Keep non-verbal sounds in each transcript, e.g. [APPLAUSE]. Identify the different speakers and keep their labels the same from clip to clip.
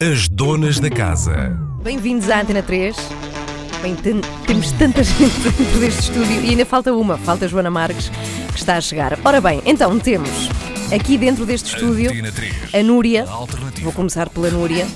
Speaker 1: As donas da casa.
Speaker 2: Bem-vindos à Antena 3. Bem, ten- temos tanta gente [LAUGHS] dentro deste estúdio e ainda falta uma, falta a Joana Marques, que está a chegar. Ora bem, então temos aqui dentro deste estúdio
Speaker 1: Antena 3.
Speaker 2: a Núria.
Speaker 1: Alternativa.
Speaker 2: Vou começar pela Núria,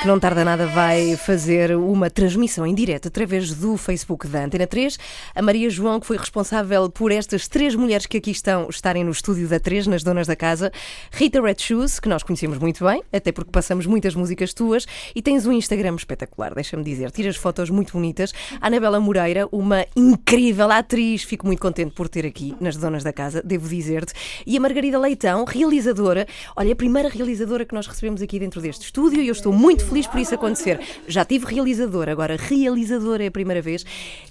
Speaker 2: que não tarda nada vai fazer uma transmissão em direto através do Facebook da Antena 3. A Maria João, que foi responsável por estas três mulheres que aqui estão estarem no estúdio da 3, nas donas da casa. Rita Red Shoes, que nós conhecemos muito bem, até porque passamos muitas músicas tuas. E tens um Instagram espetacular, deixa-me dizer. Tiras fotos muito bonitas. A Anabela Moreira, uma incrível atriz. Fico muito contente por ter aqui nas donas da casa, devo dizer-te. E a Margarida Leitão, realizadora. Olha, a primeira realizadora que nós recebemos aqui dentro deste estúdio e eu estou muito feliz por isso acontecer. Já tive realizadora, agora realizadora é a primeira vez.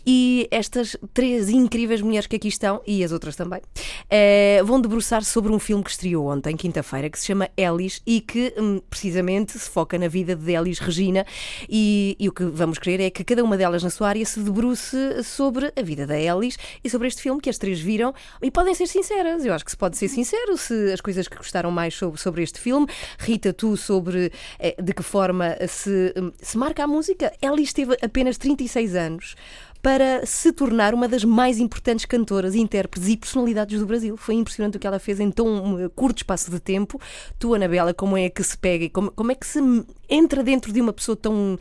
Speaker 2: E estas três incríveis mulheres que aqui estão, e as outras também, eh, vão debruçar sobre um filme que estreou ontem, quinta-feira, que se chama Elis e que hum, precisamente se foca na vida de Elis Regina. E, e o que vamos querer é que cada uma delas na sua área se debruce sobre a vida da Elis e sobre este filme que as três viram. E podem ser sinceras, eu acho que se pode ser sincero se as coisas que gostaram mais sobre, sobre este filme. Rita, tu sobre eh, de que forma se, hum, se marca a música. Elis teve apenas 36 anos para se tornar uma das mais importantes cantoras, intérpretes e personalidades do Brasil. Foi impressionante o que ela fez em tão um, curto espaço de tempo. Tu, Anabela, como é que se pega e como, como é que se entra dentro de uma pessoa tão,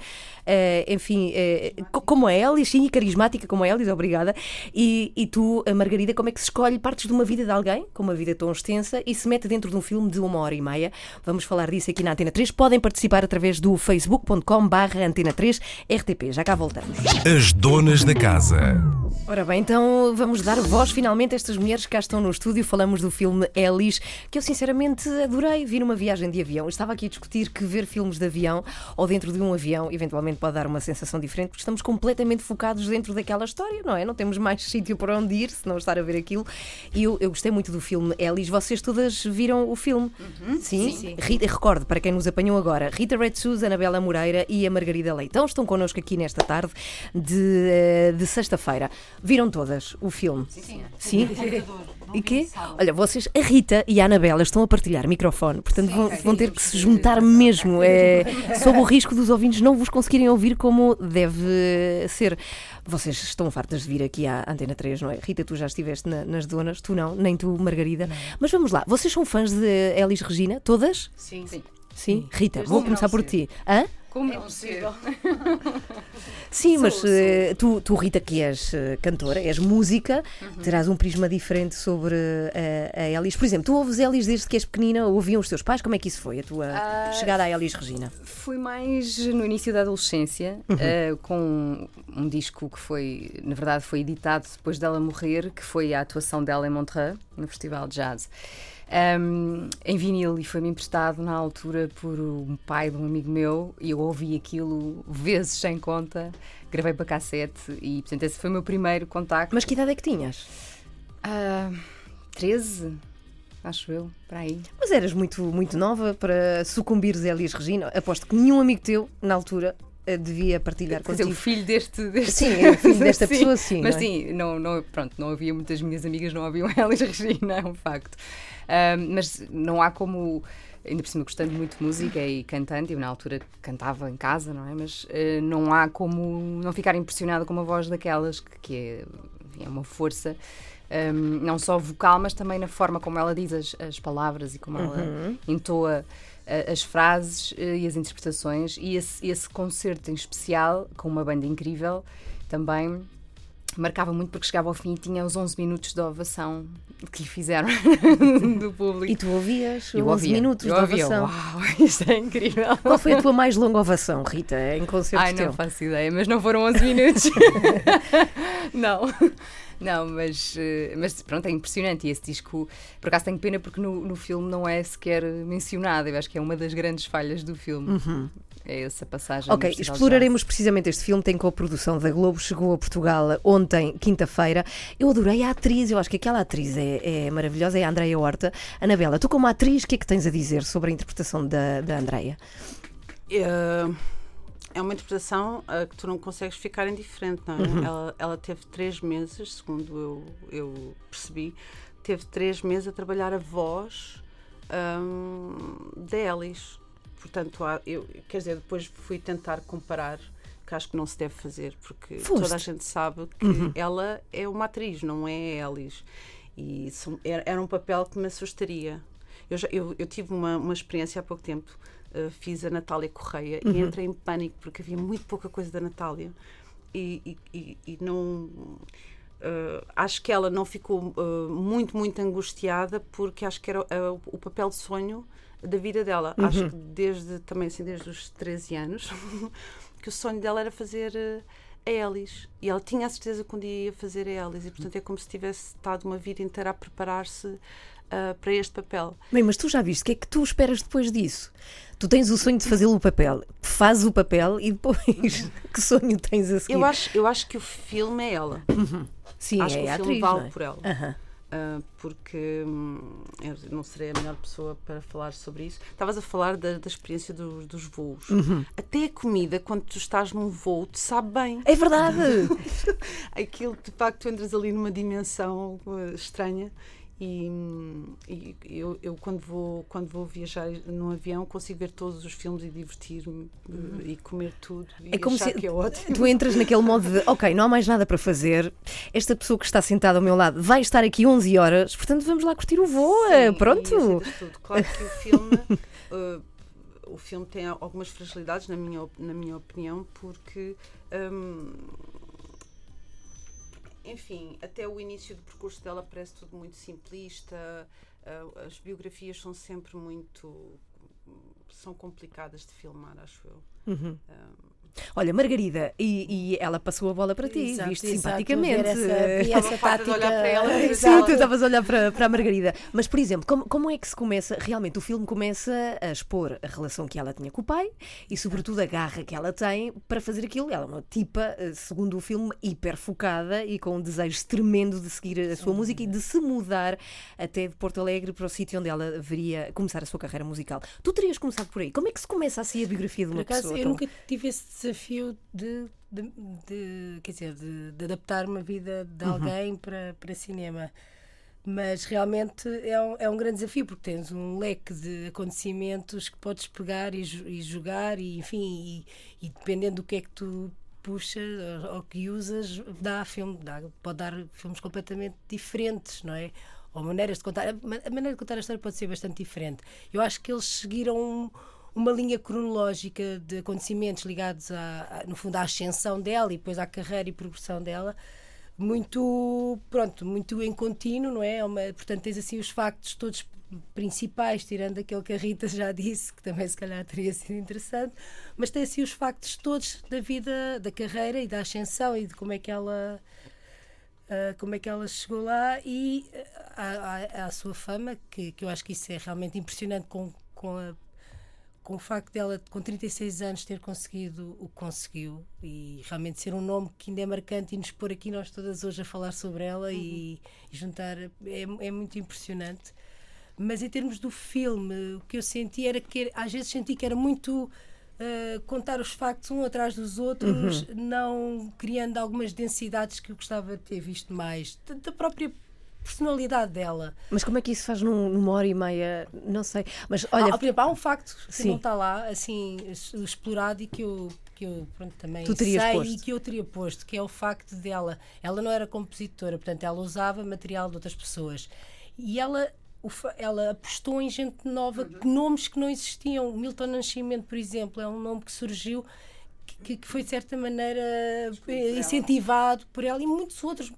Speaker 2: eh, enfim, eh, co- como a Elis, sim, e carismática como a Elis, obrigada. E, e tu, a Margarida, como é que se escolhe partes de uma vida de alguém, com uma vida tão extensa, e se mete dentro de um filme de uma hora e meia? Vamos falar disso aqui na Antena 3. Podem participar através do facebook.com barra Antena 3 RTP. Já cá voltamos.
Speaker 1: As donas da casa.
Speaker 2: Ora bem, então vamos dar voz finalmente a estas mulheres que cá estão no estúdio. Falamos do filme Elis, que eu sinceramente adorei. Vi numa viagem de avião. Eu estava aqui a discutir que ver filmes de avião ou dentro de um avião eventualmente pode dar uma sensação diferente, porque estamos completamente focados dentro daquela história, não é? Não temos mais [LAUGHS] sítio para onde ir se não estar a ver aquilo. E eu, eu gostei muito do filme Elis. Vocês todas viram o filme? Sim?
Speaker 3: Sim.
Speaker 2: Rita, recordo, para quem nos apanhou agora, Rita Red Shoes, Anabela Moreira e a Margarida Leitão estão connosco aqui nesta tarde de, eh, de sexta-feira. Viram todas o filme?
Speaker 3: Sim.
Speaker 2: Sim? E quê? Olha, vocês, a Rita e a Anabela estão a partilhar microfone, portanto vão, vão ter que se juntar mesmo, é, sob o risco dos ouvintes não vos conseguirem ouvir como deve ser. Vocês estão fartas de vir aqui à Antena 3, não é? Rita, tu já estiveste na- nas donas, tu não, nem tu, Margarida. Mas vamos lá, vocês são fãs de Elis Regina? Todas?
Speaker 3: Sim.
Speaker 2: Sim? Rita,
Speaker 3: Desde
Speaker 2: vou começar por
Speaker 3: ser.
Speaker 2: ti. Hã?
Speaker 3: Como é possível? [LAUGHS]
Speaker 2: Sim, mas
Speaker 3: Sou,
Speaker 2: eh, tu, tu, Rita, que és eh, cantora, és música,
Speaker 3: Uhum.
Speaker 2: terás um prisma diferente sobre eh, a, a Elis. Por exemplo, tu ouves Elis desde que és pequenina, ouviam os teus pais? Como é que isso foi, a tua
Speaker 3: Ah,
Speaker 2: chegada à Elis Regina?
Speaker 3: Fui mais no início da adolescência, eh, com um disco que foi, na verdade, foi editado depois dela morrer, que foi a atuação dela em Montreux, no Festival de Jazz. Ahm, em vinil e foi-me emprestado na altura por um pai de um amigo meu e eu ouvi aquilo vezes sem conta, gravei para cassete e portanto esse foi o meu primeiro contacto.
Speaker 2: Mas que idade é que tinhas?
Speaker 3: Ah, 13, acho eu, para aí.
Speaker 2: Mas eras muito, muito nova para sucumbires a Elis Regina. Aposto que nenhum amigo teu, na altura, eh, devia partilhar
Speaker 3: Quer dizer, o
Speaker 2: contigo.
Speaker 3: filho deste, deste...
Speaker 2: Sim, é o [LAUGHS] filho desta pessoa, sim,
Speaker 3: Mas
Speaker 2: não é?
Speaker 3: sim, não, não, pronto, não havia muitas minhas amigas, não haviam [LAUGHS] Elis Regina, é um facto. Ahm, mas não há como, ainda por cima gostando muito de música e cantando, eu na altura cantava em casa, não é? Mas eh, não há como não ficar impressionada com uma voz daquelas, que, que é, enfim, é uma força. ahm, não só vocal, mas também na forma como ela diz as, as palavras e como
Speaker 2: Uhum.
Speaker 3: ela entoa eh, as frases eh, e as interpretações e esse, esse concerto em especial com uma banda incrível também marcava muito porque chegava ao fim e tinha os 11 minutos de ovação que lhe fizeram [LAUGHS] do público.
Speaker 2: E tu ouvias
Speaker 3: Eu
Speaker 2: 11
Speaker 3: ouvia,
Speaker 2: minutos
Speaker 3: eu
Speaker 2: de
Speaker 3: ouvia,
Speaker 2: ovação.
Speaker 3: Uau, [LAUGHS] isto é incrível.
Speaker 2: Qual foi a tua mais longa ovação, Rita, em concerto
Speaker 3: Ai,
Speaker 2: teu?
Speaker 3: não faço ideia, mas não foram 11 minutos. [LAUGHS] não. Não, mas, eh, mas pronto, é impressionante. E esse disco, por acaso tenho pena porque no, no filme não é sequer mencionado. Eu acho que é uma das grandes falhas do filme. É essa passagem.
Speaker 2: Ok, exploraremos precisamente este filme. Tem coprodução da Globo, chegou a Portugal ontem, quinta-feira. Eu adorei a atriz, eu acho que aquela atriz é, é maravilhosa, é a Andreia Horta. Anabela, tu como atriz, o que é que tens a dizer sobre a interpretação da, da Andreia?
Speaker 4: Eh, é uma interpretação eh, que tu não consegues ficar indiferente, não é? Ela, ela teve três meses, segundo eu, eu percebi, teve três meses a trabalhar a voz ahm, de Elis. Portanto, há- eu, quer dizer, depois fui tentar comparar, que acho que não se deve fazer, porque
Speaker 2: Foste.
Speaker 4: toda a gente sabe que ela é uma atriz, não é a Elis. E são- era, era um papel que me assustaria. Eu, já- eu, eu tive uma, uma experiência há pouco tempo, eh, fiz a Natália Correia e entrei em pânico porque havia muito pouca coisa da Natália e, e- e- não. eh, acho que ela não ficou eh, muito, muito angustiada porque acho que era o papel de sonho da vida dela. Acho que desde também assim, desde os 13 anos, [LAUGHS] que o sonho dela era fazer eh, a Elis. E ela tinha a certeza que um dia ia fazer a Elis. E portanto é como se tivesse estado uma vida inteira a preparar-se ah, para este papel.
Speaker 2: Bem, mas tu já viste, o que é que tu esperas depois disso? Tu tens o sonho de fazer o papel, fazes o papel e depois [LAUGHS] que sonho tens a seguir?
Speaker 4: Eu acho, eu acho que o filme é ela.
Speaker 2: Sim,
Speaker 4: acho
Speaker 2: é
Speaker 4: que o
Speaker 2: a
Speaker 4: filme
Speaker 2: atriz,
Speaker 4: vale
Speaker 2: é?
Speaker 4: por ela.
Speaker 2: Aham.
Speaker 4: Ah, porque hum, eu não serei a melhor pessoa para falar sobre isso. Estavas a falar da, da experiência dos, dos voos.
Speaker 2: Uhum.
Speaker 4: Até a comida, quando tu estás num voo, te sabe bem.
Speaker 2: É verdade! [LAUGHS]
Speaker 4: Aquilo, de facto, tu entras ali numa dimensão eh, estranha. E, e eu, eu quando, vou, quando vou viajar num avião consigo ver todos os filmes e divertir-me eh, e comer tudo e
Speaker 2: É como se
Speaker 4: que é ótimo.
Speaker 2: tu entras naquele modo de, ok, não há mais nada para fazer, esta pessoa que está sentada ao meu lado vai estar aqui 11 horas, portanto vamos lá curtir o voo,
Speaker 4: Sim,
Speaker 2: pronto.
Speaker 4: tudo. Claro que o filme, [LAUGHS] eh, o filme tem algumas fragilidades, na minha, na minha opinião, porque. hum, enfim, até o início do percurso dela parece tudo muito simplista, ah, as biografias são sempre muito. são complicadas de filmar, acho eu.
Speaker 2: Uhum. Olha, Margarida, e, e ela passou a bola para ti,
Speaker 5: Exato,
Speaker 2: viste
Speaker 5: exato,
Speaker 2: simpaticamente.
Speaker 5: essa, essa [LAUGHS] tática.
Speaker 4: olhar para ela
Speaker 2: Sim, tu estavas a olhar para, para a Margarida. Mas, por exemplo, como, como é que se começa? Realmente, o filme começa a expor a relação que ela tinha com o pai e, sobretudo, a garra que ela tem para fazer aquilo. Ela é uma tipa, eh, segundo o filme, hiper focada e com um desejo tremendo de seguir a sua música e de se mudar até de Porto Alegre para o sítio onde ela deveria começar a sua carreira musical. Tu terias começado por aí. Como é que se começa assim a biografia de
Speaker 5: Por
Speaker 2: uma
Speaker 5: acaso,
Speaker 2: pessoa?
Speaker 5: eu
Speaker 2: tão-
Speaker 5: nunca tive esse desafio de, de, de- quer dizer, de, de adaptar uma vida de
Speaker 2: Uhum.
Speaker 5: alguém para, para cinema. Mas realmente é um, é um grande desafio, porque tens um leque de acontecimentos que podes pegar e, e jogar, e enfim, e, e dependendo do que é que tu puxas ou, que usas, dá filme, dá, pode dar filmes completamente diferentes, não é? Ou maneiras de contar. A ma- a maneira de contar a história pode ser bastante diferente. Eu acho que eles seguiram uma linha cronológica de acontecimentos ligados, à, no fundo, à ascensão dela e depois à carreira e progressão dela, muito, pronto, muito em contínuo, não é? É uma- portanto, tens assim os factos todos principais, tirando aquele que a Rita já disse, que também se calhar teria sido interessante, mas tem assim os factos todos da vida, da carreira e da ascensão e de como é que ela Uh, como é que ela chegou lá e uh, à, à- à sua fama, que, que eu acho que isso é realmente impressionante com, com, a- com o facto dela, com 36 anos, ter conseguido o que conseguiu e realmente ser um nome que ainda é marcante e nos pôr aqui nós todas hoje a falar sobre ela e, e juntar, é, é muito impressionante. Mas em termos do filme, o que eu senti era que às vezes senti que era muito uh, contar os factos um atrás dos outros, não criando algumas densidades que eu gostava de ter visto mais, da, da própria personalidade dela.
Speaker 2: Mas como é que isso faz num- numa hora e meia? Não sei. Mas olha,
Speaker 5: Olha, por exemplo, há um facto que
Speaker 2: Sim.
Speaker 5: não está lá, assim, explorado e que eu, que eu pronto, também
Speaker 2: Tu terias
Speaker 5: sei
Speaker 2: posto.
Speaker 5: e que eu teria posto, que é o facto dela. Ela não era compositora, portanto, ela usava material de outras pessoas. E ela. Ela apostou em gente nova, que nomes que não existiam. Milton Nascimento, por exemplo, é um nome que surgiu que, que foi de certa maneira incentivado por ela e muitos outros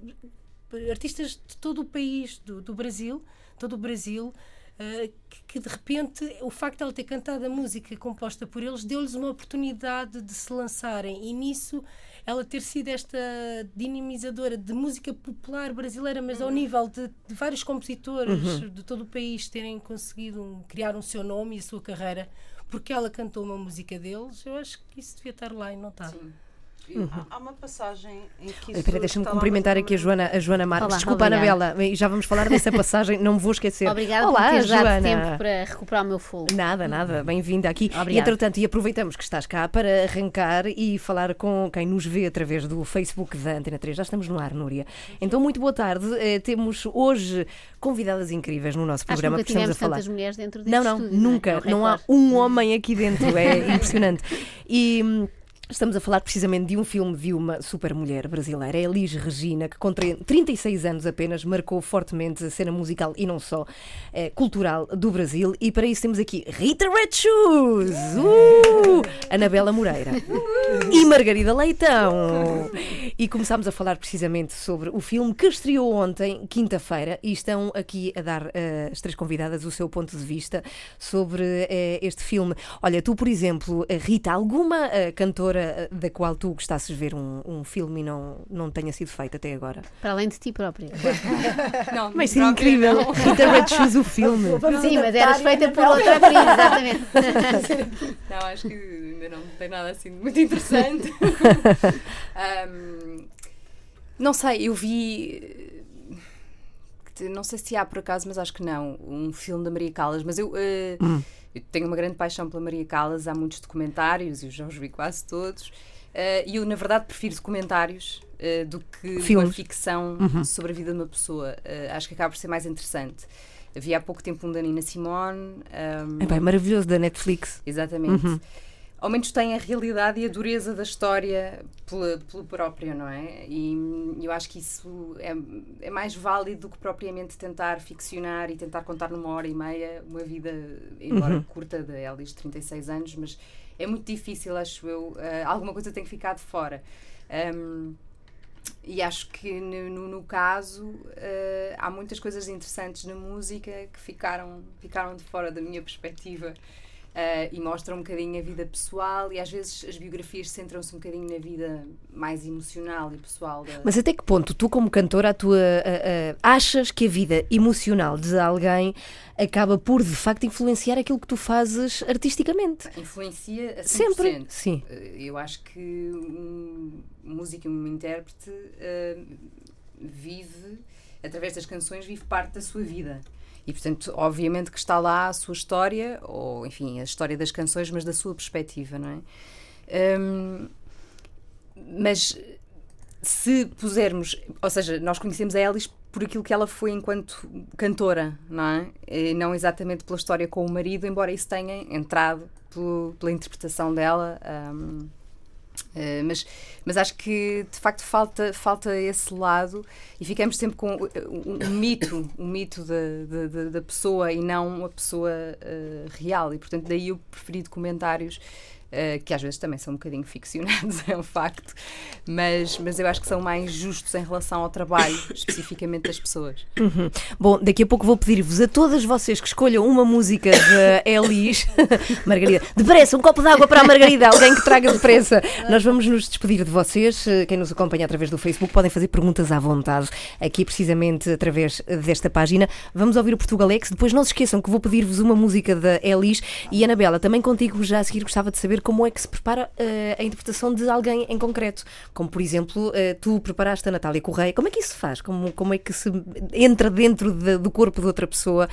Speaker 5: artistas de todo o país, do, do Brasil, todo o Brasil, eh, que, que de repente o facto de ela ter cantado a música composta por eles deu-lhes uma oportunidade de se lançarem. E nisso ela ter sido esta dinamizadora de música popular brasileira, mas ao nível de, de vários compositores de todo o país terem conseguido um- criar um seu nome e a sua carreira porque ela cantou uma música deles, eu acho que isso devia estar lá e não está.
Speaker 4: Há- Há uma passagem em que.
Speaker 2: Espera, deixa-me cumprimentar aqui a Joana, a Joana Marques.
Speaker 6: Olá,
Speaker 2: Desculpa,
Speaker 6: obrigada.
Speaker 2: Anabela, e já vamos falar dessa passagem, não me vou esquecer.
Speaker 6: Obrigada
Speaker 2: Olá,
Speaker 6: por ter dado
Speaker 2: Joana.
Speaker 6: tempo para recuperar o meu fogo.
Speaker 2: Nada, nada, bem-vinda aqui. E
Speaker 6: Obrigada.
Speaker 2: entretanto, e aproveitamos que estás cá para arrancar e falar com quem nos vê através do Facebook da Antena 3. Já estamos no ar, Núria. Então, muito boa tarde. Eh, temos hoje convidadas incríveis no nosso
Speaker 6: Acho que
Speaker 2: programa
Speaker 6: nunca
Speaker 2: que estamos a falar.
Speaker 6: tantas mulheres dentro deste
Speaker 2: Não, não,
Speaker 6: estúdio.
Speaker 2: nunca.
Speaker 6: É um
Speaker 2: Não há um homem aqui dentro. É [LAUGHS] impressionante. E. Estamos a falar precisamente de um filme de uma super mulher brasileira, é Elis Regina, que com tre- 36 anos apenas marcou fortemente a cena musical e não só eh, cultural do Brasil. E para isso temos aqui Rita Red Shoes, uh! Anabela Moreira [LAUGHS] e Margarida Leitão. E começámos a falar precisamente sobre o filme que estreou ontem, quinta-feira, e estão aqui a dar eh, as três convidadas o seu ponto de vista sobre eh, este filme. Olha, tu, por exemplo, Rita, alguma cantora eh, da qual tu gostasses de ver um, um filme e não, não tenha sido feito até agora?
Speaker 6: Para além de ti própria. [LAUGHS]
Speaker 3: Não,
Speaker 2: Mas sim, incrível.
Speaker 3: não.
Speaker 2: Rita Red Shoes, o filme.
Speaker 5: Vamos
Speaker 6: Sim, mas eras feita por outra atriz, exatamente. [LAUGHS]
Speaker 3: Não, acho que ainda não tem nada assim de muito interessante. [LAUGHS] Ahm, não sei, eu vi. Eh, Não sei se há por acaso, mas acho que não. Um filme da Maria Callas. Mas eu, eh, eu tenho uma grande paixão pela Maria Callas. Há muitos documentários, eu já os vi quase todos. Eh, E eu, na verdade, prefiro documentários eh, do que uma
Speaker 2: Filmes.
Speaker 3: ficção sobre a vida de uma pessoa. Eh, acho que acaba por ser mais interessante. Havia há pouco tempo um da Nina Simone. ahm,
Speaker 2: É bem maravilhoso da Netflix.
Speaker 3: Exatamente.
Speaker 2: Uhum.
Speaker 3: Ao menos tem a realidade e a dureza da história pela- pelo próprio, não é? E eu acho que isso é, é mais válido do que propriamente tentar ficcionar e tentar contar numa hora e meia uma vida, embora
Speaker 2: Uhum.
Speaker 3: curta, de Elis de 36 anos, mas é muito difícil, acho eu. eh, alguma coisa tem que ficar de fora. Ahm, e acho que no, no- caso eh, há muitas coisas interessantes na música que ficaram, ficaram de fora da minha perspectiva eh, e mostram um bocadinho a vida pessoal e às vezes as biografias centram-se um bocadinho na vida mais emocional e pessoal da,
Speaker 2: Mas até que ponto tu, como cantora, tua, a- a- achas que a vida emocional de alguém acaba por, de facto, influenciar aquilo que tu fazes artisticamente?
Speaker 3: influencia a 100%.
Speaker 2: Sempre. Sim.
Speaker 3: Eh, Eu acho que um músico e um intérprete eh, vive, através das canções, vive parte da sua vida. E, portanto, obviamente que está lá a sua história, ou, enfim, a história das canções, mas da sua perspectiva, não é? Hum, mas se pusermos, ou seja, nós conhecemos a Elis por aquilo que ela foi enquanto cantora, não é? E não exatamente pela história com o marido, embora isso tenha entrado pelo- pela interpretação dela. hum, eh, mas, mas acho que de facto falta, falta esse lado e ficamos sempre com o, o- o mito, o mito da, da- da- pessoa e não a pessoa eh, real. E portanto, daí eu preferi documentários eh, que às vezes também são um bocadinho ficcionados, [LAUGHS] é um facto, mas, mas eu acho que são mais justos em relação ao trabalho [COUGHS] especificamente das pessoas.
Speaker 2: Bom, daqui a pouco vou pedir-vos a todas vocês que escolham uma música de [LAUGHS] Elis. [LAUGHS] Margarida, depressa, um copo de água para a Margarida, alguém que traga depressa. Nós vamos nos despedir de vocês. Eh, Quem nos acompanha através do Facebook podem fazer perguntas à vontade, aqui precisamente através desta página. Vamos ouvir o Portugalex. Depois não se esqueçam que vou pedir-vos uma música da Elis. E Anabela, também contigo já a seguir gostava de saber como é que se prepara eh, a interpretação de alguém em concreto. Como, por exemplo, eh, tu preparaste a Natália Correia. Como é que isso se faz? Como, como é que se entra dentro de- do corpo de outra pessoa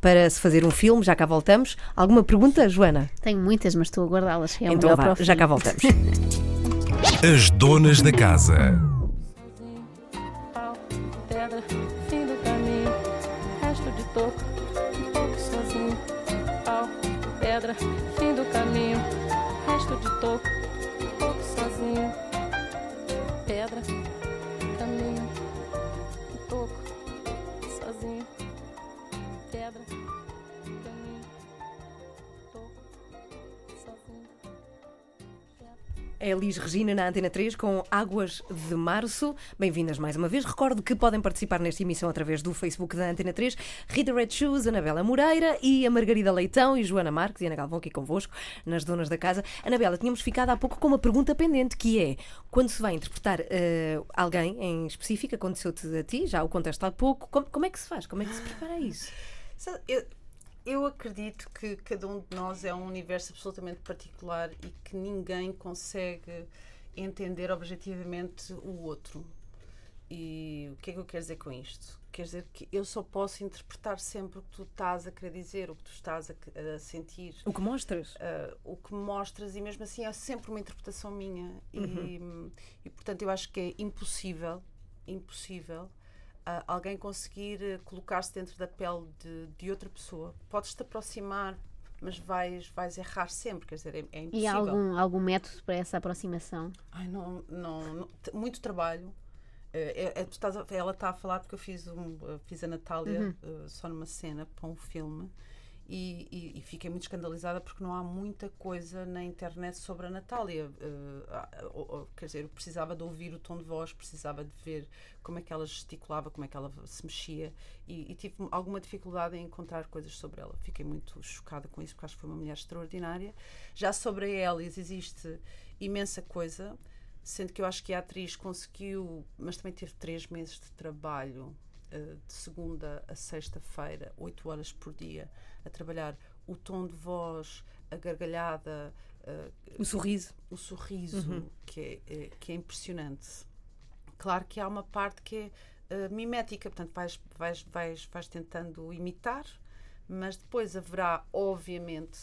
Speaker 2: para se fazer um filme? Já cá voltamos. Alguma pergunta, Joana?
Speaker 6: Tenho muitas, mas estou a guardá-las. É
Speaker 2: então vá, já cá voltamos. [LAUGHS]
Speaker 1: As donas da casa.
Speaker 7: pau, pedra, fim do caminho, resto de toco, um pouco sozinho. Pedra, fim do caminho, resto de toco, um pouco sozinho. Pedra,
Speaker 2: É Elis Regina na Antena 3 com Águas de Março. Bem-vindas mais uma vez. Recordo que podem participar nesta emissão através do Facebook da Antena 3. Rita Red Shoes, Anabela Moreira e a Margarida Leitão e Joana Marques e Ana Galvão aqui convosco, nas donas da casa. Anabela, tínhamos ficado há pouco com uma pergunta pendente que é, quando se vai interpretar eh, alguém em específico, aconteceu-te a ti, já o contaste há pouco, como, como é que se faz? Como é que se prepara isso?
Speaker 4: Eu, eu acredito que cada um de nós é um universo absolutamente particular e que ninguém consegue entender objetivamente o outro. E o que é que eu quero dizer com isto? Quer dizer que eu só posso interpretar sempre o que tu estás a querer dizer, o que tu estás a, a sentir,
Speaker 2: O que mostras?
Speaker 4: uh, o que mostras, e mesmo assim é sempre uma interpretação minha. E, e, portanto eu acho que é impossível, impossível uh, alguém conseguir uh, colocar-se dentro da pele de, de outra pessoa. Podes-te aproximar, mas vais, vais errar sempre, quer dizer, é, é impossível.
Speaker 6: E há algum, algum método para essa aproximação?
Speaker 4: Ai, não, não, não- muito trabalho. Eh, é- é- estás ela está a falar porque eu fiz, um, eh, fiz a Natália eh, só numa cena para um filme e, e- e fiquei muito escandalizada porque não há muita coisa na internet sobre a Natália. Ou, quer dizer, eu precisava de ouvir o tom de voz, precisava de ver como é que ela gesticulava, como é que ela se mexia e, e tive alguma dificuldade em encontrar coisas sobre ela. Fiquei muito chocada com isso porque acho que foi uma mulher extraordinária. Já sobre a Elis existe imensa coisa. Sendo que eu acho que a atriz conseguiu, mas também teve três meses de trabalho, de segunda a sexta-feira, oito horas por dia, a trabalhar o tom de voz, a gargalhada, eh,
Speaker 2: O sorriso.
Speaker 4: o sorriso, que, é, eh, que é impressionante. Claro que há uma parte que é eh, mimética, portanto, vais, vais, vais, vais tentando imitar, mas depois haverá, obviamente,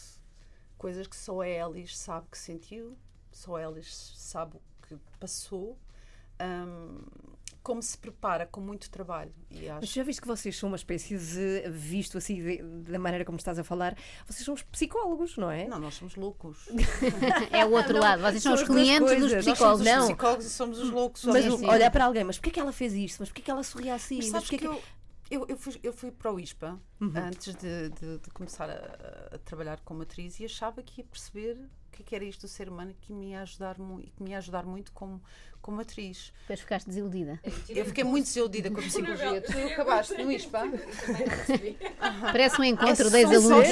Speaker 4: coisas que só a Elis sabe que sentiu, só a Elis sabe o que passou. hum, como se prepara com muito trabalho e
Speaker 2: Mas
Speaker 4: acho
Speaker 2: já viste que vocês são uma espécie de, visto assim, de- da maneira como estás a falar, vocês são os psicólogos, não é?
Speaker 4: não nós somos loucos [LAUGHS]
Speaker 6: É o outro lado. Vocês são os clientes dos
Speaker 2: coisas.
Speaker 4: nós somos
Speaker 6: psicólogos.
Speaker 4: os
Speaker 2: Não.
Speaker 4: psicólogos e somos os loucos
Speaker 2: Mas
Speaker 6: Sim, sim.
Speaker 2: olhar para alguém, mas porquê é que ela fez isto? Mas porquê é que ela sorria assim?
Speaker 4: Mas
Speaker 2: Mas
Speaker 4: que eu, eu, eu, fui, eu fui para o ISPA antes de, de- de começar a, a trabalhar como atriz e achava que ia perceber o que, é que era isto do ser humano que me ia ajudar, mu e que me ia ajudar muito como, como atriz.
Speaker 6: Depois ficaste desiludida.
Speaker 4: Eu fiquei muito desiludida com a psicologia. Tu acabaste no ISPA? [LAUGHS]
Speaker 6: Parece um encontro
Speaker 4: É
Speaker 6: de ex-alunos.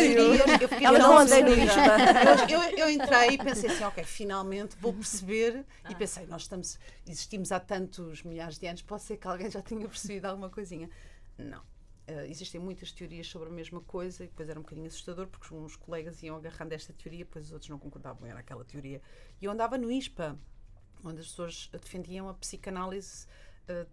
Speaker 4: eu fiquei
Speaker 2: Ela
Speaker 4: tão
Speaker 2: não andei no
Speaker 4: desiludida. Eu, eu, entrei e pensei assim, ok, finalmente vou perceber. E pensei, nós estamos, existimos há tantos milhares de anos, pode ser que alguém já tenha percebido alguma coisinha. Não. Eh, existem muitas teorias sobre a mesma coisa e depois era um bocadinho assustador porque uns colegas iam agarrando esta teoria, depois os outros não concordavam, era aquela teoria. E eu andava no ISPA, onde as pessoas defendiam a psicanálise eh,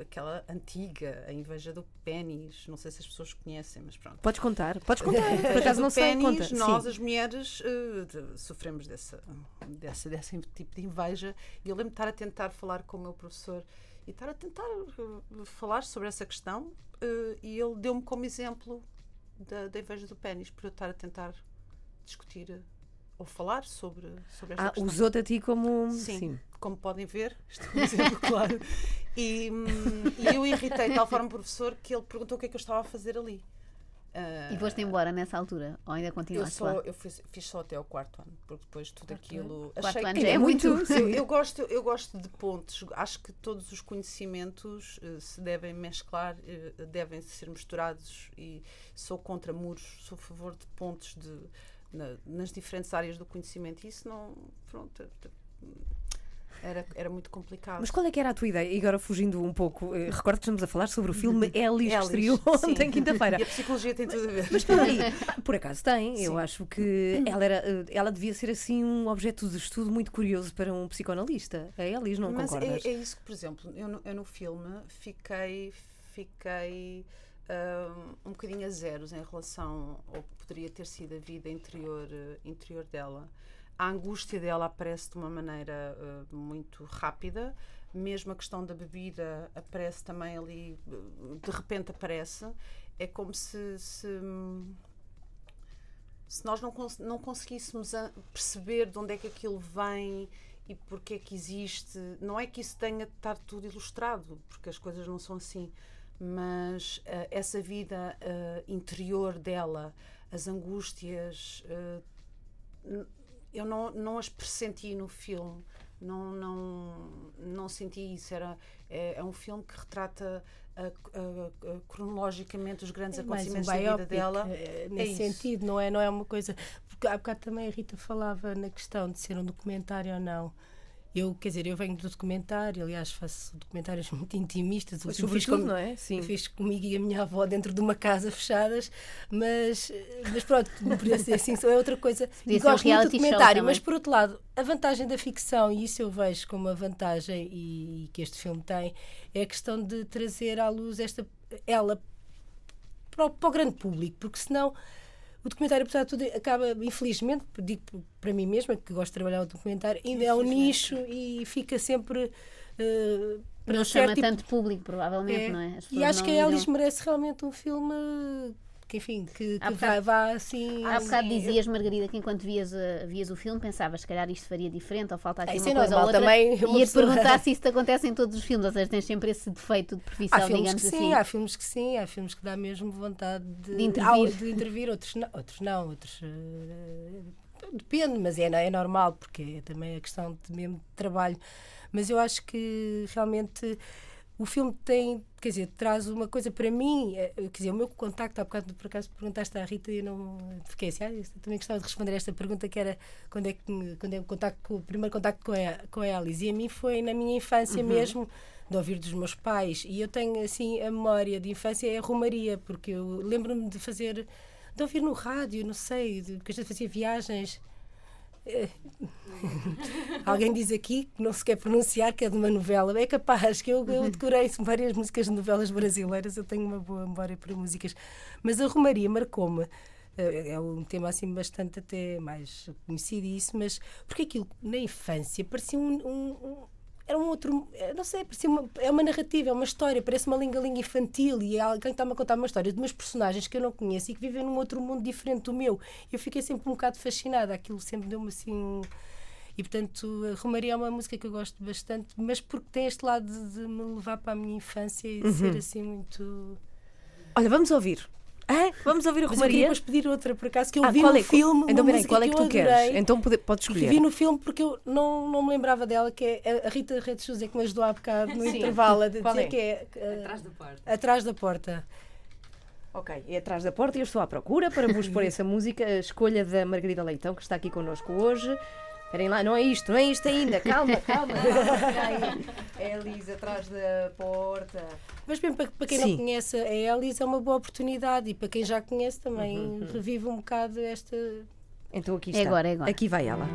Speaker 4: aquela antiga, a inveja do pênis. Não sei se as pessoas conhecem, mas pronto.
Speaker 2: Podes contar, podes contar. [LAUGHS] Por acaso não sei, conta.
Speaker 4: pênis, nós,
Speaker 2: Sim.
Speaker 4: as mulheres, de- sofremos dessa, dessa, desse tipo de inveja. E eu lembro de estar a tentar falar com o meu professor e estar a tentar eh, falar sobre essa questão. eh, e ele deu-me como exemplo da, da inveja do pênis, por eu estar a tentar discutir ou falar sobre, sobre esta
Speaker 2: Ah,
Speaker 4: questão.
Speaker 2: usou-te a ti como.
Speaker 4: Sim, como podem ver, [LAUGHS] um exemplo claro. E, hum, e eu irritei de tal forma o professor que ele perguntou o que é que eu estava a fazer ali. Ah,
Speaker 6: E foste embora nessa altura? Ou ainda
Speaker 4: eu,
Speaker 6: continuaste
Speaker 4: só,
Speaker 6: lá?
Speaker 4: eu fiz, fiz só até o quarto ano, porque depois tudo aquilo.
Speaker 6: Quarto
Speaker 4: achei
Speaker 6: ano
Speaker 4: que
Speaker 6: já é muito.
Speaker 4: eu, [LAUGHS] eu gosto, eu gosto de pontos. Acho que todos os conhecimentos eh, se devem mesclar, eh, devem ser misturados e sou contra muros, sou a favor de pontos de, na- nas diferentes áreas do conhecimento. E isso não. Pronto. Era, era muito complicado.
Speaker 2: Mas qual é que era a tua ideia? E agora fugindo um pouco, eh, recordo que estamos a falar sobre o [LAUGHS] filme Ellis, que
Speaker 4: Elis,
Speaker 2: estreou ontem, quinta-feira. [LAUGHS]
Speaker 4: E a psicologia tem tudo a ver.
Speaker 2: Mas espera aí, [LAUGHS] por acaso tem. Eu
Speaker 4: Sim.
Speaker 2: acho que ela, era, eh, ela devia ser assim um objeto de estudo muito curioso para um psicoanalista. A Elis, não
Speaker 4: Mas
Speaker 2: concordas?
Speaker 4: é, é isso que, por exemplo, eu no, eu no filme fiquei, fiquei um bocadinho a zeros em relação ao que poderia ter sido a vida interior, eh, interior dela. A angústia dela aparece de uma maneira eh, muito rápida, mesmo a questão da bebida aparece também ali, eh, de repente aparece. É como se- se se nós não, cons- não conseguíssemos perceber de onde é que aquilo vem e porque é que existe, não é que isso tenha de estar tudo ilustrado, porque as coisas não são assim, mas eh, essa vida eh, interior dela, as angústias, n- eu não, não as pressenti no filme. Não, não, não senti isso. Era, é, é um filme que retrata ah, cronologicamente os grandes
Speaker 5: É mais um
Speaker 4: acontecimentos da vida dela.
Speaker 5: eh, nesse
Speaker 4: isso.
Speaker 5: sentido, não é, não é uma coisa. Porque há bocado também a Rita falava na questão de ser um documentário ou não. Eu, quer dizer, eu venho do documentário, aliás, faço documentários [LAUGHS] muito intimistas. O fiz com-
Speaker 2: não é? Sim.
Speaker 5: fiz comigo e a minha avó dentro de uma casa fechadas, mas, mas pronto, podia ser assim, é outra coisa. E
Speaker 6: ser um
Speaker 5: gosto muito do documentário, mas por outro lado, a vantagem da ficção, e isso eu vejo como uma vantagem e, e que este filme tem, é a questão de trazer à luz esta ela para o, para o grande público, porque senão o documentário, apesar de tudo, acaba, infelizmente, digo para mim mesma, que gosto de trabalhar o documentário, ainda é um nicho e fica sempre. para
Speaker 6: Não chama
Speaker 5: tipo-
Speaker 6: tanto público, provavelmente,
Speaker 5: é.
Speaker 6: não é?
Speaker 5: E acho que a Alice merece realmente um filme que, enfim, que, que
Speaker 6: bocado-
Speaker 5: vá, assim.
Speaker 6: Há bocado dizias, Margarida, que enquanto vias, a- vias o filme pensavas se calhar isto faria diferente ou falta aqui
Speaker 5: Isso
Speaker 6: uma
Speaker 5: é
Speaker 6: coisa ou
Speaker 5: normal,
Speaker 6: outra.
Speaker 5: também
Speaker 6: Ia-te
Speaker 5: pessoa-
Speaker 6: perguntar se isso te acontece em todos os filmes, ou seja, tens sempre esse defeito de profissão,
Speaker 5: Há filmes
Speaker 6: digamos
Speaker 5: que
Speaker 6: assim.
Speaker 5: sim, há filmes que sim, há filmes que dá mesmo vontade de,
Speaker 6: De intervir.
Speaker 5: de intervir, outros não, outros não, outros eh, depende, mas é, é normal, porque é também a questão de mesmo de trabalho. Mas eu acho que realmente o filme tem, quer dizer, traz uma coisa para mim, eh, quer dizer, o meu contacto, há bocado por acaso perguntaste à Rita e eu não fiquei assim, ah, eu também gostava de responder esta pergunta que era quando é que quando é o, contacto, o primeiro contacto com a, com a Alice. E a mim foi na minha infância mesmo de ouvir dos meus pais. E eu tenho assim a memória de infância é a Romaria porque eu lembro-me de fazer de ouvir no rádio, não sei, de- porque a gente fazia viagens Alguém diz aqui que não se quer pronunciar que é de uma novela. É capaz, que eu, eu decorei várias músicas de novelas brasileiras, eu tenho uma boa memória para músicas. Mas a Romaria marcou-me. Eh, É um tema assim bastante até mais conhecido isso, mas porque aquilo na infância parecia um- um- era um outro, eh, não sei, parecia uma, é uma narrativa, é uma história, parece uma linga-linga infantil e é alguém está-me a contar uma história de meus personagens que eu não conheço e que vivem num outro mundo diferente do meu. Eu fiquei sempre um bocado fascinada, aquilo sempre deu-me assim e portanto, Romaria é uma música que eu gosto bastante, mas porque tem este lado de, de me levar para a minha infância e de ser assim muito.
Speaker 2: Olha, vamos ouvir. Hã? Vamos ouvir a
Speaker 5: Mas eu queria
Speaker 2: Romaria?
Speaker 5: depois pedir outra, por acaso, que eu
Speaker 2: Ah,
Speaker 5: vi no
Speaker 2: é?
Speaker 5: filme.
Speaker 2: Então,
Speaker 5: uma
Speaker 2: peraí, qual é que
Speaker 5: eu
Speaker 2: tu queres? Então pode- podes escolher.
Speaker 5: vi no filme porque eu não, não me lembrava dela, que é a- Rita Redes Souza que me ajudou há bocado no intervalo a [LAUGHS] dizer
Speaker 2: Qual é?
Speaker 5: que é. eh,
Speaker 3: Atrás da porta.
Speaker 5: Atrás da porta.
Speaker 2: Ok, é atrás da porta e eu estou à procura para vos pôr [LAUGHS] essa música, a escolha da Margarida Leitão, que está aqui connosco hoje. Esperem lá, não é isto, não é isto ainda. Calma, calma. [LAUGHS] É a Elisa atrás da porta.
Speaker 5: Mas mesmo para, para quem
Speaker 2: Sim.
Speaker 5: não conhece a Elis é uma boa oportunidade e para quem já conhece também
Speaker 2: Uhum,
Speaker 5: revive um bocado esta.
Speaker 2: Então aqui
Speaker 6: É
Speaker 2: está.
Speaker 6: agora, é agora.
Speaker 2: Aqui vai ela.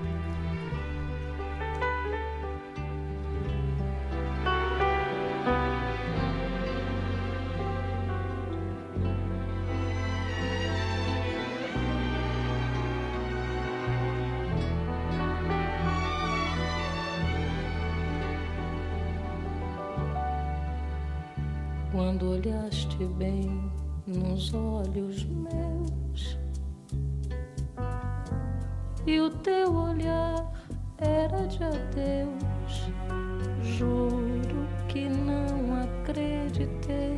Speaker 7: Quando olhaste bem nos olhos meus e o teu olhar era de adeus, juro que não acreditei.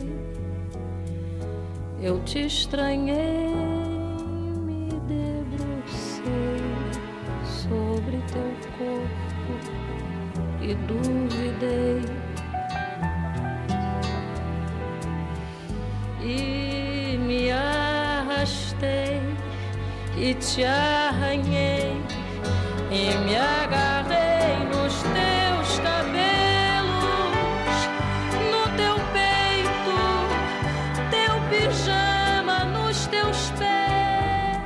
Speaker 7: Eu te estranhei, te arranhei e me agarrei nos teus cabelos, no teu peito, teu pijama nos teus pés,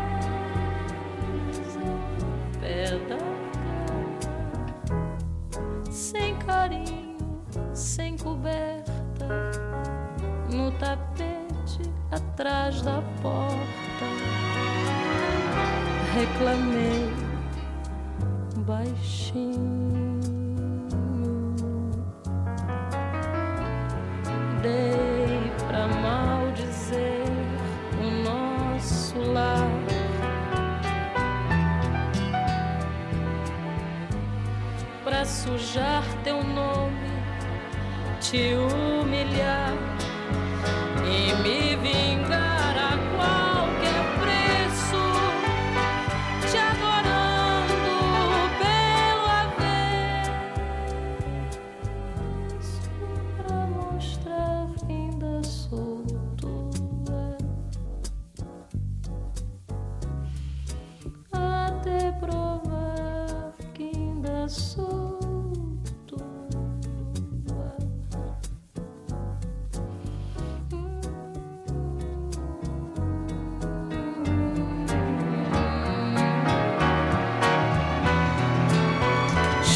Speaker 7: pé da sem carinho, sem coberta no tapete atrás da porta. Reclamei baixinho.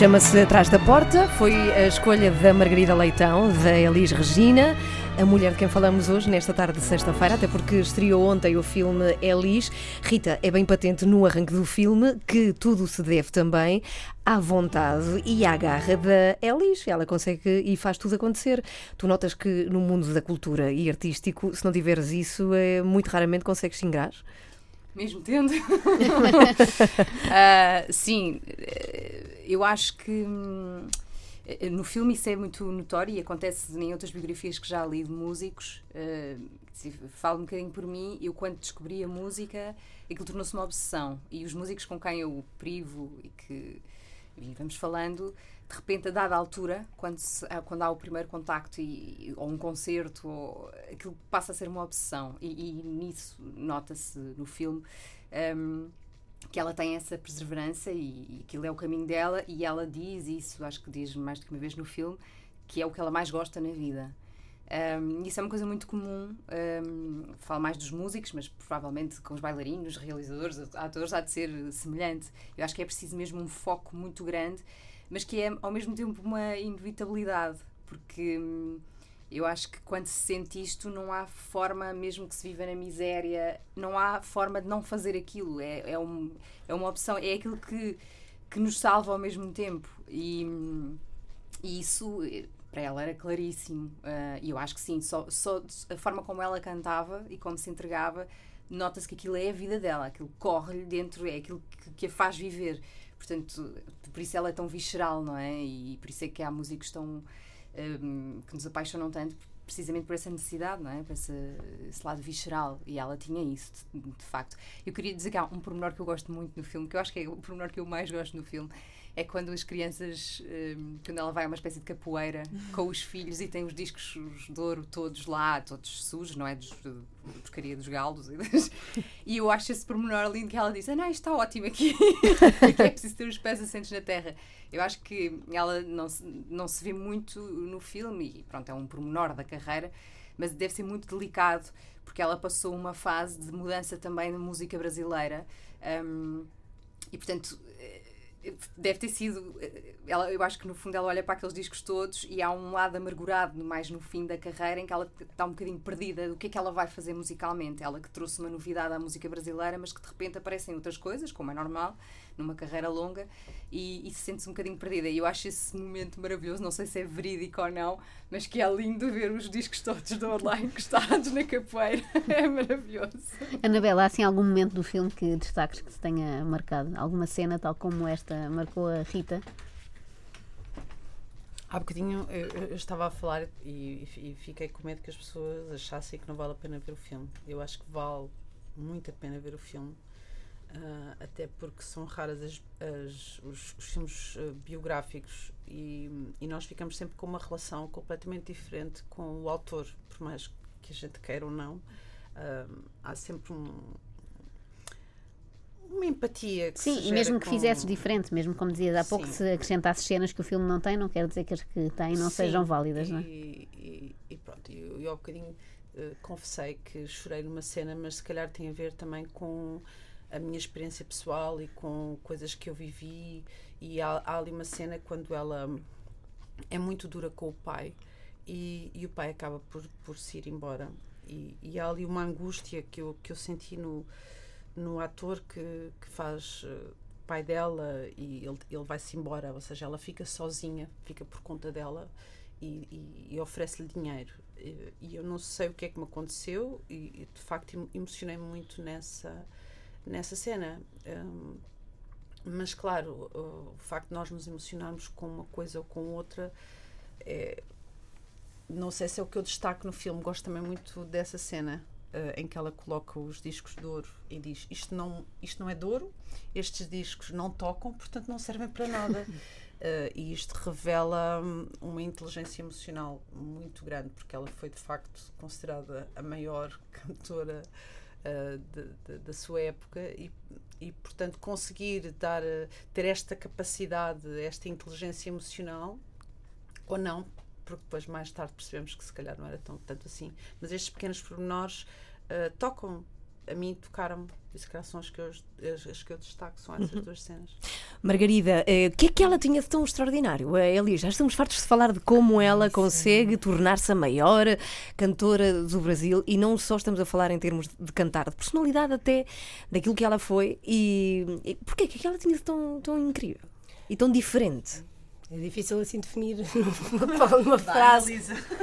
Speaker 2: Chama-se Atrás da Porta, foi a escolha da Margarida Leitão, da Elis Regina a mulher de quem falamos hoje, nesta tarde de sexta-feira, até porque estreou ontem o filme Elis. Rita, é bem patente no arranque do filme que tudo se deve também à vontade e à garra da Elis. Ela consegue e faz tudo acontecer. Tu notas que no mundo da cultura e artístico, se não tiveres isso, é, muito raramente consegues se ingrar?
Speaker 3: Mesmo tendo. [LAUGHS] Ah, sim, eh, eu acho que hum, no filme isso é muito notório e acontece em outras biografias que já li de músicos. Uh, falo um bocadinho por mim, eu quando descobri a música, aquilo tornou-se uma obsessão. E os músicos com quem eu privo e que e vamos falando, de repente, a dada altura, quando, se- ah, quando há o primeiro contacto e, ou um concerto, ou, aquilo passa a ser uma obsessão. E, e nisso nota-se no filme. hum, que ela tem essa perseverança e, e aquilo é o caminho dela e ela diz isso, acho que diz mais do que uma vez no filme, que é o que ela mais gosta na vida. Um, isso é uma coisa muito comum, um, falo mais dos músicos, mas provavelmente com os bailarinos, realizadores, atores, há de ser semelhante. Eu acho que é preciso mesmo um foco muito grande, mas que é ao mesmo tempo uma inevitabilidade, porque hum, eu acho que quando se sente isto, não há forma, mesmo que se viva na miséria, não há forma de não fazer aquilo. É, é, um, é uma opção, é aquilo que, que nos salva ao mesmo tempo. E, e isso para ela era claríssimo. Ah, E eu acho que sim, só, só a forma como ela cantava e como se entregava, nota-se que aquilo é a vida dela, aquilo corre-lhe dentro, é aquilo que, que a faz viver. Portanto, por isso ela é tão visceral, não é? E por isso é que há músicos tão. Hum, que nos apaixonam tanto, precisamente por essa necessidade, não é? Por esse, esse lado visceral. E ela tinha isso, de, de facto. Eu queria dizer que há um pormenor que eu gosto muito no filme, que eu acho que é o pormenor que eu mais gosto no filme, é quando as crianças, hum, quando ela vai a uma espécie de capoeira com os filhos e tem os discos de ouro todos lá, todos sujos, não é? Dos, da porcaria dos galos. E, das- e eu acho esse pormenor lindo que ela diz: Ah, não, isto está ótimo aqui, [LAUGHS] que é preciso ter os pés assentes na terra. Eu acho que ela não se, não se vê muito no filme, e pronto, é um pormenor da carreira, mas deve ser muito delicado, porque ela passou uma fase de mudança também na música brasileira. hum, e portanto deve ter sido eh, ela, eu acho que no fundo ela olha para aqueles discos todos e há um lado amargurado mais no fim da carreira em que ela está um bocadinho perdida do que é que ela vai fazer musicalmente. Ela que trouxe uma novidade à música brasileira mas que de repente aparecem outras coisas como é normal numa carreira longa e, e se sente-se um bocadinho perdida. E eu acho esse momento maravilhoso não sei se é verídico ou não mas que é lindo ver os discos todos do online encostados [LAUGHS] na capoeira. [LAUGHS] É maravilhoso.
Speaker 6: Anabela, há assim algum momento do filme que destaques que se tenha marcado? Alguma cena tal como esta marcou a Rita?
Speaker 4: Há bocadinho eu, eu- estava a falar e, e fiquei com medo que as pessoas achassem que não vale a pena ver o filme. Eu acho que vale muito a pena ver o filme, ah, até porque são raras as- as- os, os filmes ah, biográficos e, e nós ficamos sempre com uma relação completamente diferente com o autor, por mais que a gente queira ou não. ah, há sempre um- uma empatia que
Speaker 6: Sim, e mesmo que
Speaker 4: com-
Speaker 6: fizesses diferente, mesmo como dizias há pouco,
Speaker 4: Sim.
Speaker 6: se acrescentasses cenas que o filme não tem, não quer dizer que as que tem não
Speaker 4: Sim,
Speaker 6: sejam válidas,
Speaker 4: e,
Speaker 6: não é?
Speaker 4: E, e pronto, eu, eu há bocadinho eh, confessei que chorei numa cena, mas se calhar tem a ver também com a minha experiência pessoal e com coisas que eu vivi. E há, há ali uma cena quando ela é muito dura com o pai e, e o pai acaba por, por se ir embora. E, e há ali uma angústia que eu, que eu senti no, no ator que, que faz eh, pai dela e ele, ele vai-se embora, ou seja, ela fica sozinha, fica por conta dela e, e- e oferece-lhe dinheiro. E, e eu não sei o que é que me aconteceu e, de facto emo- emocionei-me muito nessa, nessa cena. Hum, mas claro, o, o facto de nós nos emocionarmos com uma coisa ou com outra é, não sei se é o que eu destaco no filme, gosto também muito dessa cena eh, em que ela coloca os discos de ouro e diz isto não, isto não é de ouro, estes discos não tocam, portanto não servem para nada. [LAUGHS] Eh, e isto revela hum, uma inteligência emocional muito grande, porque ela foi de facto considerada a maior [LAUGHS] cantora eh, de- de- da sua época e, e portanto conseguir dar, ter esta capacidade, esta inteligência emocional ou não, porque depois mais tarde percebemos que se calhar não era tão tanto assim. Mas estes pequenos pormenores eh, tocam a mim tocaram-me. E se calhar são as que eu, as, as que eu destaco, são essas
Speaker 2: Uhum.
Speaker 4: duas cenas.
Speaker 2: Margarida, eh, o que é que ela tinha de tão extraordinário? Eh, Elis, já estamos fartos de falar de como ela consegue tornar-se a maior cantora do Brasil e não só estamos a falar em termos de cantar, de personalidade até, daquilo que ela foi e, e porquê que ela tinha de tão, tão incrível e tão diferente?
Speaker 5: É difícil assim definir [LAUGHS] numa, numa frase.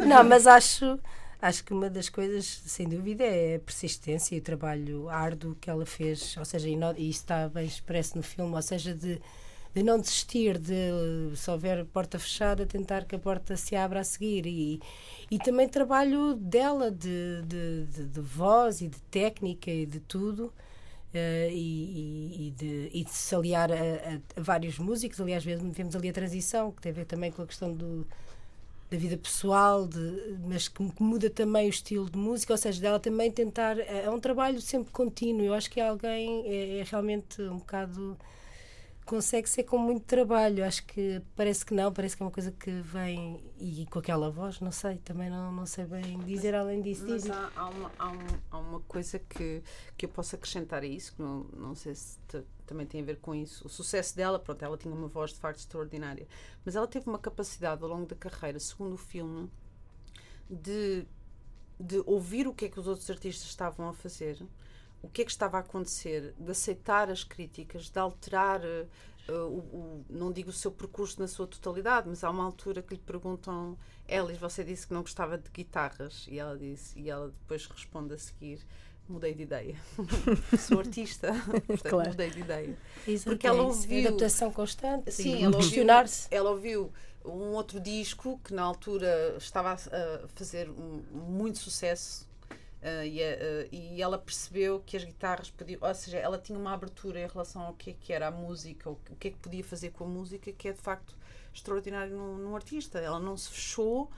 Speaker 5: Não, mas acho, acho que uma das coisas, sem dúvida, é a persistência e o trabalho árduo que ela fez. Ou seja, e, no- e isso está bem expresso no filme, ou seja, de, de não desistir, de se houver porta fechada, tentar que a porta se abra a seguir. E, e também trabalho dela, de, de, de, de voz e de técnica e de tudo. Eh, e, e- de, e de se aliar a, a- a vários músicos. Aliás, vemos, vemos ali a transição, que tem a ver também com a questão do, da vida pessoal, de, mas que, que muda também o estilo de música, ou seja, dela também tentar. É é um trabalho sempre contínuo. Eu acho que alguém é, é realmente um bocado. Consegue ser com muito trabalho. Acho que parece que não, parece que é uma coisa que vem e com aquela voz, não sei, também não, não sei bem dizer além disso.
Speaker 4: Mas há, há uma, há, um- há uma coisa que, que eu posso acrescentar a isso, que não, não sei se te- também tem a ver com isso. O sucesso dela, pronto, ela tinha uma voz de facto extraordinária, mas ela teve uma capacidade ao longo da carreira, segundo o filme, de, de ouvir o que é que os outros artistas estavam a fazer, o que é que estava a acontecer, de aceitar as críticas, de alterar. eh, o, o- não digo o seu percurso na sua totalidade, mas há uma altura que lhe perguntam, Elis, você disse que não gostava de guitarras, e ela disse, e ela depois responde a seguir, mudei de ideia. [LAUGHS] Sou artista, [LAUGHS] portanto
Speaker 2: Claro.
Speaker 4: mudei de ideia.
Speaker 5: Exato,
Speaker 4: Porque ela ouviu-
Speaker 5: adaptação constante,
Speaker 4: Sim, ela
Speaker 5: questionar-se.
Speaker 4: ela ouviu um outro disco que na altura estava a, a fazer um- muito sucesso ah, e, ah, e ela percebeu que as guitarras podiam, ou seja, ela tinha uma abertura em relação ao que é que era a música, o que é que podia fazer com a música, que é de facto extraordinário num, num artista. Ela não se fechou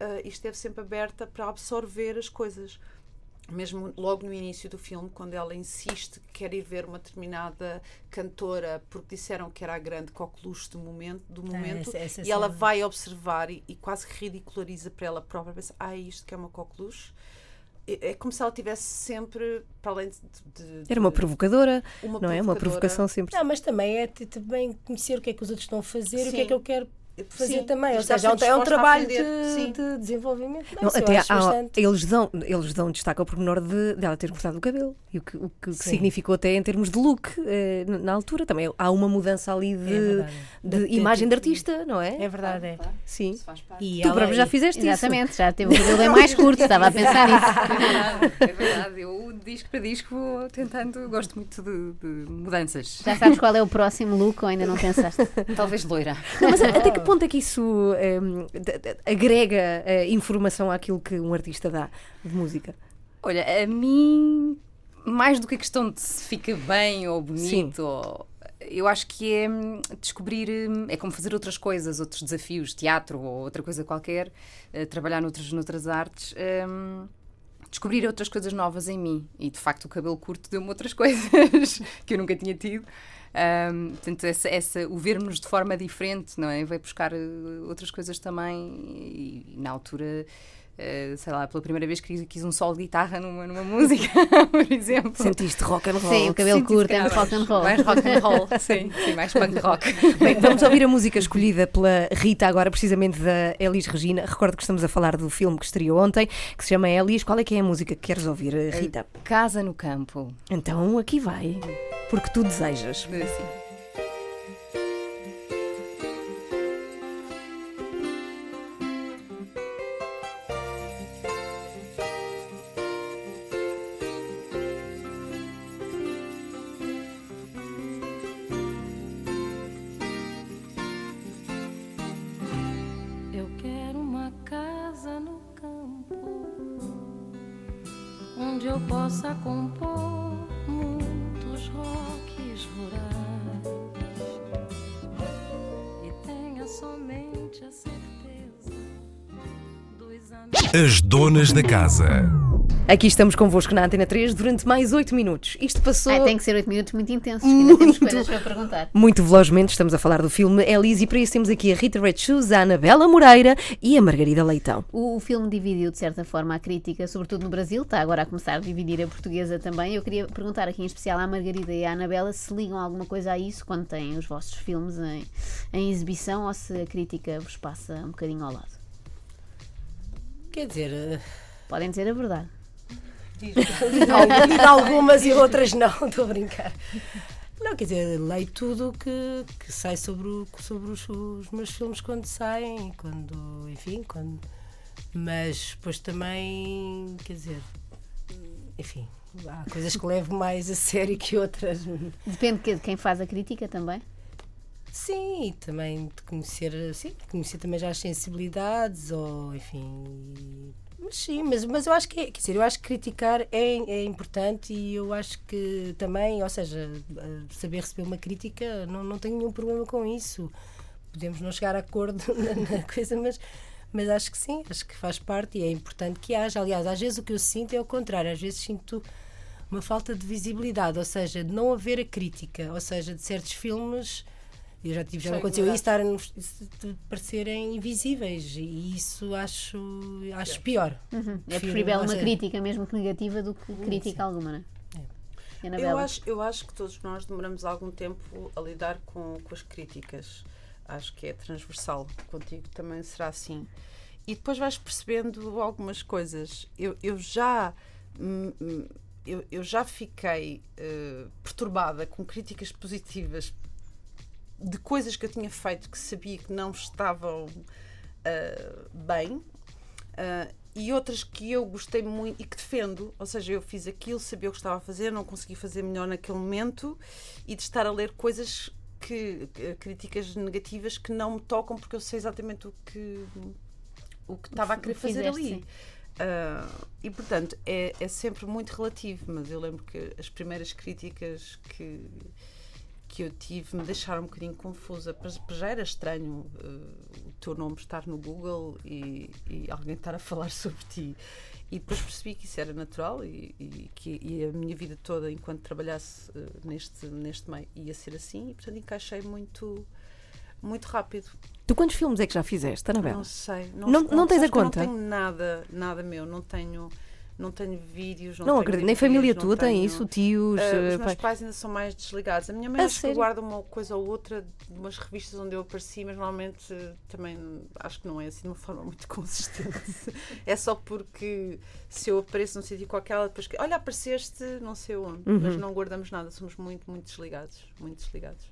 Speaker 4: ah, e esteve sempre aberta para absorver as coisas mesmo logo no início do filme, quando ela insiste que quer ir ver uma determinada cantora porque disseram que era a grande coqueluche do momento, do momento
Speaker 5: essa- essa
Speaker 4: e ela vai observar e, e quase ridiculariza para ela própria, pensa, ah, é isto que é uma coqueluche. É é como se ela tivesse sempre, para além de. de-
Speaker 2: Era uma provocadora,
Speaker 4: uma
Speaker 2: não é? Uma
Speaker 4: provocadora.
Speaker 2: provocação sempre.
Speaker 5: Não, mas também é também conhecer o que é que os outros estão a fazer e o que é
Speaker 4: Sim.
Speaker 5: que eu quero fazer
Speaker 4: Sim,
Speaker 5: também. Ou seja, é um, é trabalho de, de desenvolvimento. Não,
Speaker 2: Não, até há- eles, dão, eles dão destaque ao pormenor de, de ela ter cortado o cabelo e o que, o que significou até em termos de look eh, na altura também. Há uma mudança ali de,
Speaker 5: É
Speaker 2: de
Speaker 5: Da-
Speaker 2: imagem de artista, não é?
Speaker 5: É verdade, é.
Speaker 2: Sim.
Speaker 5: E
Speaker 2: Tu próprio já
Speaker 5: e-
Speaker 2: fizeste isso.
Speaker 6: Exatamente, já teve o [LAUGHS] cabelo bem mais curto, estava a pensar nisso. [LAUGHS]
Speaker 3: É verdade, é verdade. Eu, de disco para disco, vou tentando. Gosto muito de, de mudanças.
Speaker 6: Já sabes qual é o próximo look ou ainda não pensaste? [LAUGHS]
Speaker 3: Talvez loira.
Speaker 2: Não, mas até que ponto é que isso eh, d- d- agrega eh, informação àquilo que um artista dá de música?
Speaker 3: Olha, a mim, mais do que a questão de se fica bem ou bonito, ou- eu acho que é hum, descobrir, hum, é como fazer outras coisas, outros desafios, teatro ou outra coisa qualquer, eh, trabalhar noutras, noutras artes. hum, Descobrir outras coisas novas em mim e de facto o cabelo curto deu-me outras [LAUGHS] coisas que eu nunca tinha tido. Hum, portanto, essa, essa- o vermos de forma diferente, não é? Veio buscar eh, outras coisas também e, e na altura eh, sei lá, pela primeira vez quis, quis um solo de guitarra numa, numa [LAUGHS] música, por exemplo.
Speaker 2: Sentiste rock and roll?
Speaker 6: Sim, o cabelo
Speaker 3: Senti,
Speaker 6: curto é muito rock and roll.
Speaker 3: Mais rock and roll, [LAUGHS] sim, sim, mais punk [LAUGHS] rock.
Speaker 2: Bem, vamos ouvir a música escolhida pela Rita agora, precisamente da Elis Regina. Recordo que estamos a falar do filme que estreou ontem, que se chama Elis. Qual é que é a música que queres ouvir, Rita?
Speaker 3: Casa no campo.
Speaker 2: Então aqui vai, porque tu desejas.
Speaker 1: As donas da casa.
Speaker 2: Aqui estamos convosco na Antena 3 durante mais 8 minutos. Isto passou
Speaker 6: Ah, tem que ser 8 minutos muito intensos, que ainda temos coisas para perguntar.
Speaker 2: muito velozmente. Estamos a falar do filme Elise e para isso temos aqui a Rita Red Shoes, a Anabela Moreira e a Margarida Leitão.
Speaker 6: O, o filme dividiu, de certa forma, a crítica, sobretudo no Brasil, está agora a começar a dividir a portuguesa também. Eu queria perguntar aqui em especial à Margarida e à Anabela se ligam alguma coisa a isso quando têm os vossos filmes em, em exibição ou se a crítica vos passa um bocadinho ao lado.
Speaker 5: Quer dizer, eh,
Speaker 6: Podem dizer a verdade.
Speaker 5: Al- algumas e outras não, [LAUGHS] estou a brincar. Não, quer dizer, leio tudo que, que sai sobre, o- sobre os, os meus filmes quando saem, quando, enfim, quando. Mas depois também, quer dizer, enfim, há coisas que levo mais a [LAUGHS] sério que outras.
Speaker 6: Depende de quem faz a crítica também.
Speaker 5: Sim, também de conhecer, sim, de conhecer também já as sensibilidades, ou enfim. Mas sim, mas, mas eu acho que é, quer dizer, eu acho que criticar é, é importante e eu acho que também, ou seja, eh, saber receber uma crítica, não, não tenho nenhum problema com isso. Podemos não chegar a acordo [LAUGHS] na, na coisa, mas, mas acho que sim, acho que faz parte e é importante que haja. Aliás, às vezes o que eu sinto é o contrário, às vezes sinto uma falta de visibilidade, ou seja, de não haver a crítica, ou seja, de certos filmes. Eu já tive, já me
Speaker 4: Sim,
Speaker 5: aconteceu isso, estarem, de parecerem invisíveis e isso acho, acho pior.
Speaker 6: É
Speaker 5: Prefiro,
Speaker 6: preferível uma crítica, mesmo que negativa, do que crítica alguma, não é?
Speaker 4: Eu
Speaker 6: Anabela.
Speaker 4: acho, eu acho que todos nós demoramos algum tempo a lidar com, com as críticas. Acho que é transversal. Contigo também será assim. E depois vais percebendo algumas coisas. Eu, eu já. hum, hum, Eu, eu já fiquei eh, perturbada com críticas positivas de coisas que eu tinha feito que sabia que não estavam ah, bem ah, e outras que eu gostei muito e que defendo. Ou seja, eu fiz aquilo, sabia o que estava a fazer, não consegui fazer melhor naquele momento e de estar a ler coisas que críticas negativas que não me tocam porque eu sei exatamente o que o que estava a querer fazer
Speaker 6: Fizeste,
Speaker 4: ali. Ah, e portanto é, é sempre muito relativo, mas eu lembro que as primeiras críticas que, que eu tive me deixaram um bocadinho confusa. Para já era estranho ah, o teu nome estar no Google e, e alguém estar a falar [LAUGHS] sobre ti. E depois percebi que isso era natural e, e que e a minha vida toda, enquanto trabalhasse ah, neste, neste meio, ia ser assim. E portanto encaixei muito, muito rápido.
Speaker 2: Tu quantos filmes é que já fizeste, Anabela?
Speaker 4: Não sei.
Speaker 2: Não- não
Speaker 4: conto.
Speaker 2: tens a conta?
Speaker 4: Não tenho nada, nada meu. Não tenho, não tenho vídeos. Não,
Speaker 2: Não,
Speaker 4: tenho
Speaker 2: acredito. Nem família tua tem
Speaker 4: tenho-
Speaker 2: isso, tios. Eh,
Speaker 4: os meus
Speaker 2: pai-
Speaker 4: pais ainda são mais desligados. A minha mãe
Speaker 2: A
Speaker 4: acho que
Speaker 2: sério?
Speaker 4: guarda uma coisa ou outra de umas revistas onde eu apareci, mas normalmente eh, também acho que não é assim de uma [LAUGHS] forma muito consistente. é só porque se eu apareço num sítio qualquer, ela depois que olha, apareceste não sei onde,
Speaker 2: Uhum.
Speaker 4: mas não guardamos nada, somos muito, muito desligados. Muito desligados.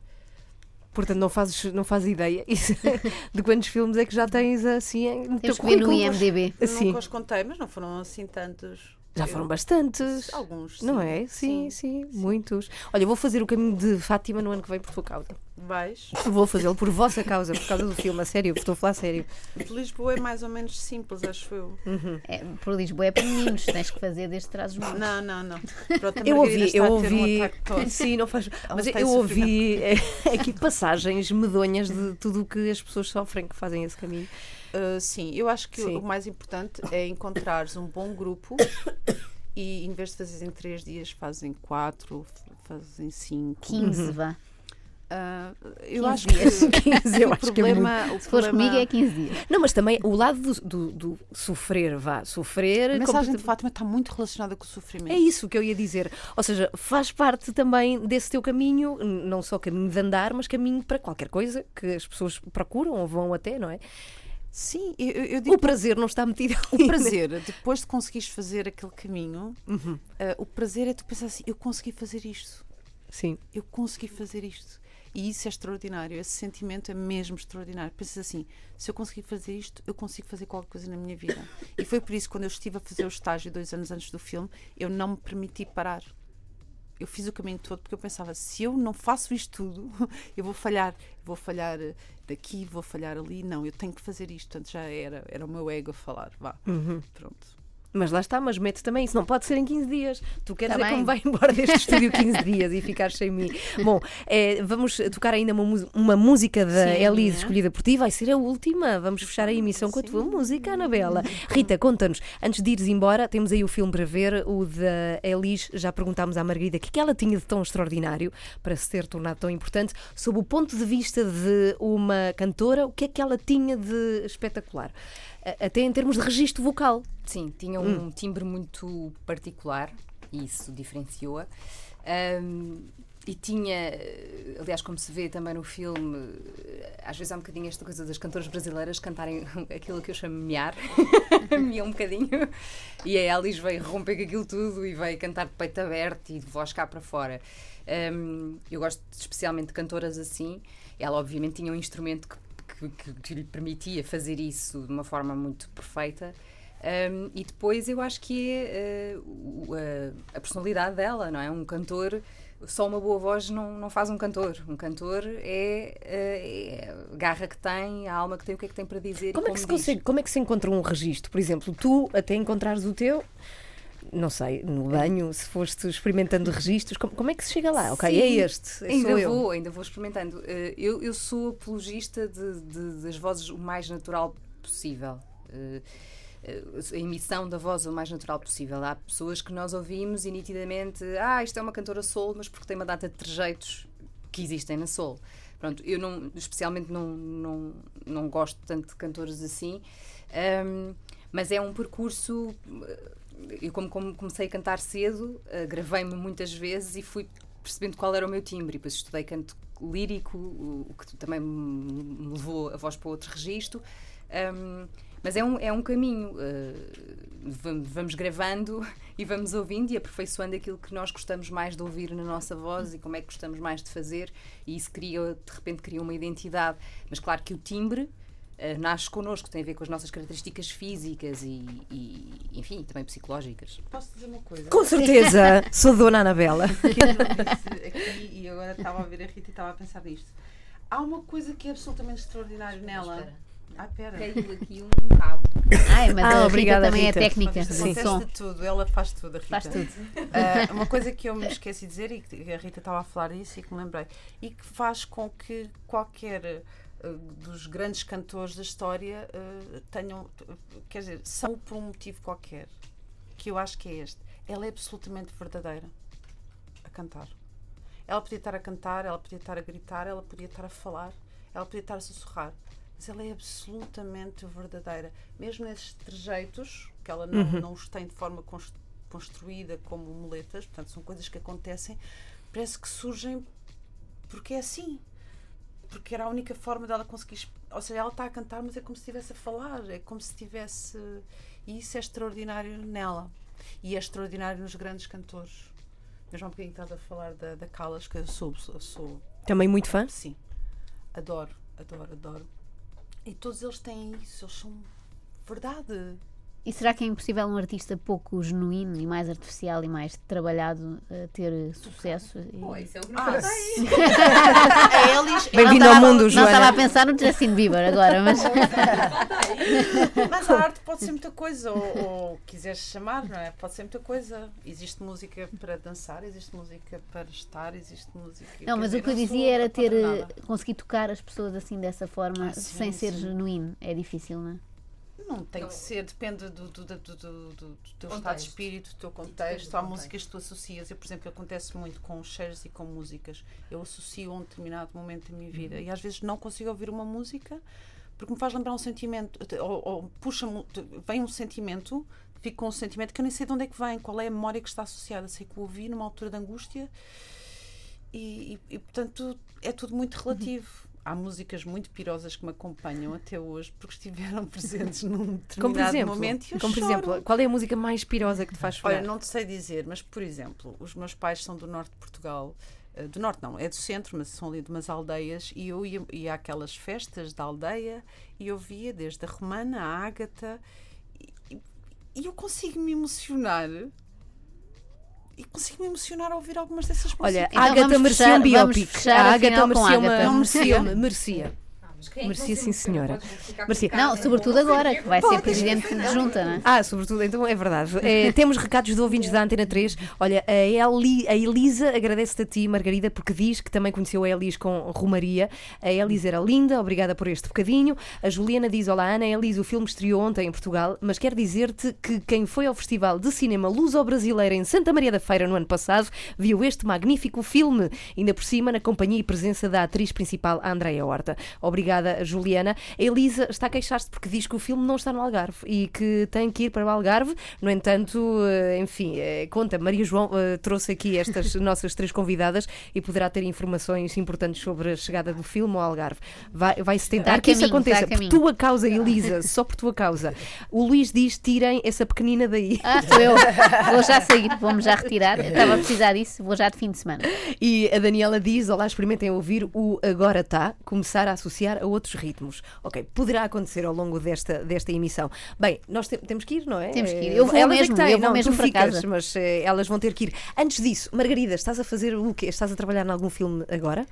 Speaker 2: Portanto, não fazes, não fazes ideia [LAUGHS] de quantos filmes é que já tens assim
Speaker 6: Temos que ver no. IMDB.
Speaker 2: Sim.
Speaker 4: Nunca os contei, mas não foram assim tantos.
Speaker 2: Já foram bastantes.
Speaker 4: Alguns.
Speaker 2: Não
Speaker 4: sim.
Speaker 2: é? Sim, sim, muitos. Olha, vou fazer o caminho de Fátima no ano que vem por tua causa.
Speaker 4: Vais. [LAUGHS]
Speaker 2: Vou fazê-lo por vossa causa, por causa do filme, a sério, estou a falar a sério.
Speaker 4: De Lisboa é mais ou menos simples, acho eu.
Speaker 6: É, por Lisboa é para meninos, tens que fazer desde trás os mãos.
Speaker 4: Não, não, não. Pronto, [LAUGHS]
Speaker 2: Eu ouvi, eu
Speaker 4: um
Speaker 2: ouvi.
Speaker 4: tosse.
Speaker 2: Sim, não faz. Mas eu ouvi aqui passagens medonhas de tudo o que as pessoas sofrem que fazem esse caminho.
Speaker 4: Uh, sim, eu acho que
Speaker 2: Sim.
Speaker 4: o mais importante é encontrares um bom grupo [COUGHS] e em vez de fazeres em três dias, fazem quatro, f- fazem cinco.
Speaker 6: 15, vá.
Speaker 4: Uh, eu
Speaker 6: 15
Speaker 4: acho que, [LAUGHS]
Speaker 6: dias.
Speaker 2: 15, eu
Speaker 4: o
Speaker 2: acho que é
Speaker 4: problema, o
Speaker 6: Se fores
Speaker 4: problema-
Speaker 6: comigo é 15 dias.
Speaker 2: Não, mas também o lado do, do- do sofrer, vá, sofrer.
Speaker 4: A mensagem
Speaker 2: complet-
Speaker 4: de Fátima está muito relacionada com o sofrimento.
Speaker 2: É isso que eu ia dizer. Ou seja, faz parte também desse teu caminho, não só caminho de andar, mas caminho para qualquer coisa que as pessoas procuram ou vão até, não é?
Speaker 4: Sim, eu, eu- digo
Speaker 2: O prazer não está metido [LAUGHS]
Speaker 4: O
Speaker 2: ali, né?
Speaker 4: prazer, depois de conseguires fazer aquele caminho,
Speaker 2: Uhum.
Speaker 4: uh, o prazer é tu pensar assim: eu consegui fazer isto,
Speaker 2: Sim.
Speaker 4: eu consegui fazer isto. E isso é extraordinário, esse sentimento é mesmo extraordinário. Pensas assim: se eu conseguir fazer isto, eu consigo fazer qualquer coisa na minha vida. E foi por isso que, quando eu estive a fazer o estágio dois anos antes do filme, eu não me permiti parar. Eu fiz o caminho todo porque eu pensava: se eu não faço isto tudo, [LAUGHS] eu vou falhar. Vou falhar eh, daqui, vou falhar ali. Não, eu tenho que fazer isto. Portanto, já era, era o meu ego a falar. Vá,
Speaker 2: Uhum.
Speaker 4: pronto.
Speaker 2: Mas lá está, mas mete também isso. Não pode ser em 15 dias. Tu queres
Speaker 6: Tá
Speaker 2: dizer que me
Speaker 6: bem.
Speaker 2: vai embora deste [LAUGHS] estúdio 15 dias e ficar sem mim. Bom, eh, vamos tocar ainda uma, uma música da
Speaker 3: Sim,
Speaker 2: Elise
Speaker 3: é.
Speaker 2: escolhida por ti. Vai ser a última. Vamos fechar a emissão com a tua música, Anabela. Rita, conta-nos. Antes de ires embora, temos aí o filme para ver, o da Elise. Já perguntámos à Margarida o que é que ela tinha de tão extraordinário para se ter tornado tão importante. Sob o ponto de vista de uma cantora, o que é que ela tinha de espetacular? Até em termos de registro vocal.
Speaker 3: Sim, tinha um timbre muito particular e isso diferenciou-a. Ahm, e tinha, aliás, como se vê também no filme, às vezes há um bocadinho esta coisa das cantoras brasileiras cantarem [LAUGHS] aquilo que eu chamo mear, [LAUGHS] meia um bocadinho, e a Alice veio romper com aquilo tudo e veio cantar de peito aberto e de voz cá para fora. Ahm, eu gosto especialmente de cantoras assim. Ela, obviamente, tinha um instrumento que, que- que- lhe permitia fazer isso de uma forma muito perfeita. Um, e depois eu acho que é uh, a, a personalidade dela, não é? Um cantor, só uma boa voz não, não faz um cantor. Um cantor é, uh, é a garra que tem, a alma que tem, o que é que tem para dizer. e
Speaker 2: Como é que se
Speaker 3: diz.
Speaker 2: consegue, como é que se encontra um registro? Por exemplo, tu até encontrares o teu, não sei, no banho, se foste experimentando registros, como, como é que se chega lá? Ok,
Speaker 3: Sim,
Speaker 2: é este,
Speaker 3: Ainda
Speaker 2: eu.
Speaker 3: vou, ainda vou experimentando. Uh, eu, eu sou apologista de, de- das vozes o mais natural possível. Uh, uh, a emissão da voz o mais natural possível. Há pessoas que nós ouvimos e nitidamente, ah, isto é uma cantora soul, mas porque tem uma data de trejeitos que existem na soul. Pronto, eu não, especialmente não, não, não gosto tanto de cantores assim, um, mas é um percurso. Eu, como, como comecei a cantar cedo, uh, gravei-me muitas vezes e fui percebendo qual era o meu timbre. E depois estudei canto lírico, o, o que também me levou a voz para outro registro. Um, mas é um, é um caminho. uh, vamos, vamos gravando [LAUGHS] e vamos ouvindo e aperfeiçoando aquilo que nós gostamos mais de ouvir na nossa voz e como é que gostamos mais de fazer. E isso cria, de repente, cria uma identidade. Mas claro que o timbre. Uh, nasce connosco, tem a ver com as nossas características físicas e, e, enfim, também psicológicas.
Speaker 4: Posso dizer uma coisa?
Speaker 2: Com certeza, [LAUGHS] sou Dona Anabela.
Speaker 4: eu aqui e agora estava a ver a Rita e estava a pensar nisto. Há uma coisa que é absolutamente extraordinária nela. Ah, pera.
Speaker 3: Caiu aqui um cabo.
Speaker 6: Ai, mas
Speaker 2: Ah,
Speaker 6: a Rita
Speaker 2: obrigada,
Speaker 6: também
Speaker 2: Rita.
Speaker 6: é técnica
Speaker 4: Mas
Speaker 6: de
Speaker 4: acontece
Speaker 6: som.
Speaker 4: de tudo, ela faz tudo, a Rita.
Speaker 6: Faz tudo.
Speaker 4: Ah, uma coisa que eu me esqueci de dizer e que a Rita estava a falar disso e que me lembrei, e que faz com que qualquer ah, dos grandes cantores da história ah, tenham, quer dizer, são por um motivo qualquer, que eu acho que é este. Ela é absolutamente verdadeira a cantar. Ela podia estar a cantar, ela podia estar a gritar, ela podia estar a falar, ela podia estar a sussurrar. Mas ela é absolutamente verdadeira. Mesmo nesses trejeitos, que ela não, não os tem de forma cons- construída como muletas, portanto, são coisas que acontecem, parece que surgem porque é assim. Porque era a única forma dela conseguir. Ou seja, ela está a cantar, mas é como se estivesse a falar, é como se estivesse. E isso é extraordinário nela. E é extraordinário nos grandes cantores. Eu já há um bocadinho estava a falar da, da Callas, que eu sou, eu sou
Speaker 2: Também muito fã?
Speaker 4: Sim. Adoro, adoro, adoro. E todos eles têm isso, eles são verdade.
Speaker 6: E será que é impossível um artista pouco genuíno e mais artificial e mais trabalhado eh, ter sucesso? E-
Speaker 3: isso é o que não
Speaker 4: Ah,
Speaker 3: aí. [LAUGHS]
Speaker 4: Elis,
Speaker 2: Bem-vindo
Speaker 6: Não
Speaker 2: ao mundo,
Speaker 6: Não
Speaker 2: Joana.
Speaker 6: estava a pensar no Justin Bieber agora, mas
Speaker 4: mas a arte pode ser muita coisa, ou, ou quiseres chamar, não é? Pode ser muita coisa. Existe música para dançar, existe música para estar, existe música.
Speaker 6: não, mas
Speaker 4: dizer,
Speaker 6: o que eu
Speaker 4: não
Speaker 6: dizia era ter eh, conseguir tocar as pessoas assim dessa forma
Speaker 4: Ah, sim,
Speaker 6: sem ser
Speaker 4: sim.
Speaker 6: genuíno. É difícil, não é?
Speaker 4: Não tem que ser, depende do, do, do, do, do- teu estado de
Speaker 3: Contexto.
Speaker 4: espírito, do teu
Speaker 3: depende
Speaker 4: contexto. Há
Speaker 3: contexto.
Speaker 4: músicas que tu associas. Eu, por exemplo, acontece muito com cheiros e com músicas. Eu associo a um determinado momento da minha vida e às vezes não consigo ouvir uma música porque me faz lembrar um sentimento, ou, ou puxa-me, vem um sentimento, fico com um sentimento que eu nem sei de onde é que vem, qual é a memória que está associada. Sei que o ouvi numa altura de angústia e, e, e, portanto é tudo muito relativo. Há músicas muito pirosas que me acompanham até hoje porque estiveram [LAUGHS] presentes num determinado
Speaker 2: Como por exemplo,
Speaker 4: momento e eu
Speaker 2: como por
Speaker 4: choro.
Speaker 2: exemplo, qual é a música mais pirosa que te faz chorar?
Speaker 4: Olha, não te sei dizer, mas por exemplo, os meus pais são do norte de Portugal. eh, Do norte não, é do centro, mas são ali de umas aldeias e eu ia, ia àquelas festas da aldeia e eu via desde a Romana à Ágata e- e eu consigo me emocionar e consigo me emocionar ao ouvir algumas dessas músicas.
Speaker 2: Olha,
Speaker 6: Então
Speaker 2: a Agatha merecia um biopic. A Agatha merecia uma.
Speaker 6: Agatha.
Speaker 2: Merecia, merecia. Merecia sim, senhora. Merecia.
Speaker 6: Não, sobretudo agora, que vai ser presidente de junta, não é?
Speaker 2: Ah, sobretudo, então é verdade. Eh, temos recados de ouvintes da Antena 3. Olha, a, Eli, a Elisa agradece-te a ti, Margarida, porque diz que também conheceu a Elis com Romaria. A Elisa era linda, obrigada por este bocadinho. A Juliana diz: Olá, Ana, Elisa, o filme estreou ontem em Portugal, mas quer dizer-te que quem foi ao Festival de Cinema Luso-Brasileira em Santa Maria da Feira no ano passado viu este magnífico filme, ainda por cima na companhia e presença da atriz principal, a Andréia Horta. Obrigada, Juliana. A Elisa está a queixar-se porque diz que o filme não está no Algarve e que tem que ir para o Algarve. No entanto, eh, enfim, eh, conta, Maria João eh, trouxe aqui estas [LAUGHS] nossas três convidadas e poderá ter informações importantes sobre a chegada do filme ao Algarve. Vai- Vai-se tentar que isso
Speaker 6: caminho,
Speaker 2: aconteça por tua causa, Elisa, só por tua causa. O Luís diz: tirem essa pequenina daí.
Speaker 6: Ah, sou eu. Vou já [LAUGHS] sair, vou-me já retirar. Eu Estava a precisar disso, vou já de fim de semana.
Speaker 2: E a Daniela diz: Olá, experimentem ouvir o Agora Tá, começar a associar a outros ritmos. Ok, poderá acontecer ao longo desta, desta emissão. Bem, nós te- temos que ir, não é?
Speaker 6: Temos que ir.
Speaker 2: Eh,
Speaker 6: Eu vou
Speaker 2: elas é
Speaker 6: mesmo,
Speaker 2: que têm,
Speaker 6: eu vou
Speaker 2: não,
Speaker 6: mesmo
Speaker 2: tu
Speaker 6: para
Speaker 2: ficas,
Speaker 6: casa.
Speaker 2: mas eh, elas vão ter que ir. Antes disso, Margarida, estás a fazer o quê? Estás a trabalhar em algum filme agora?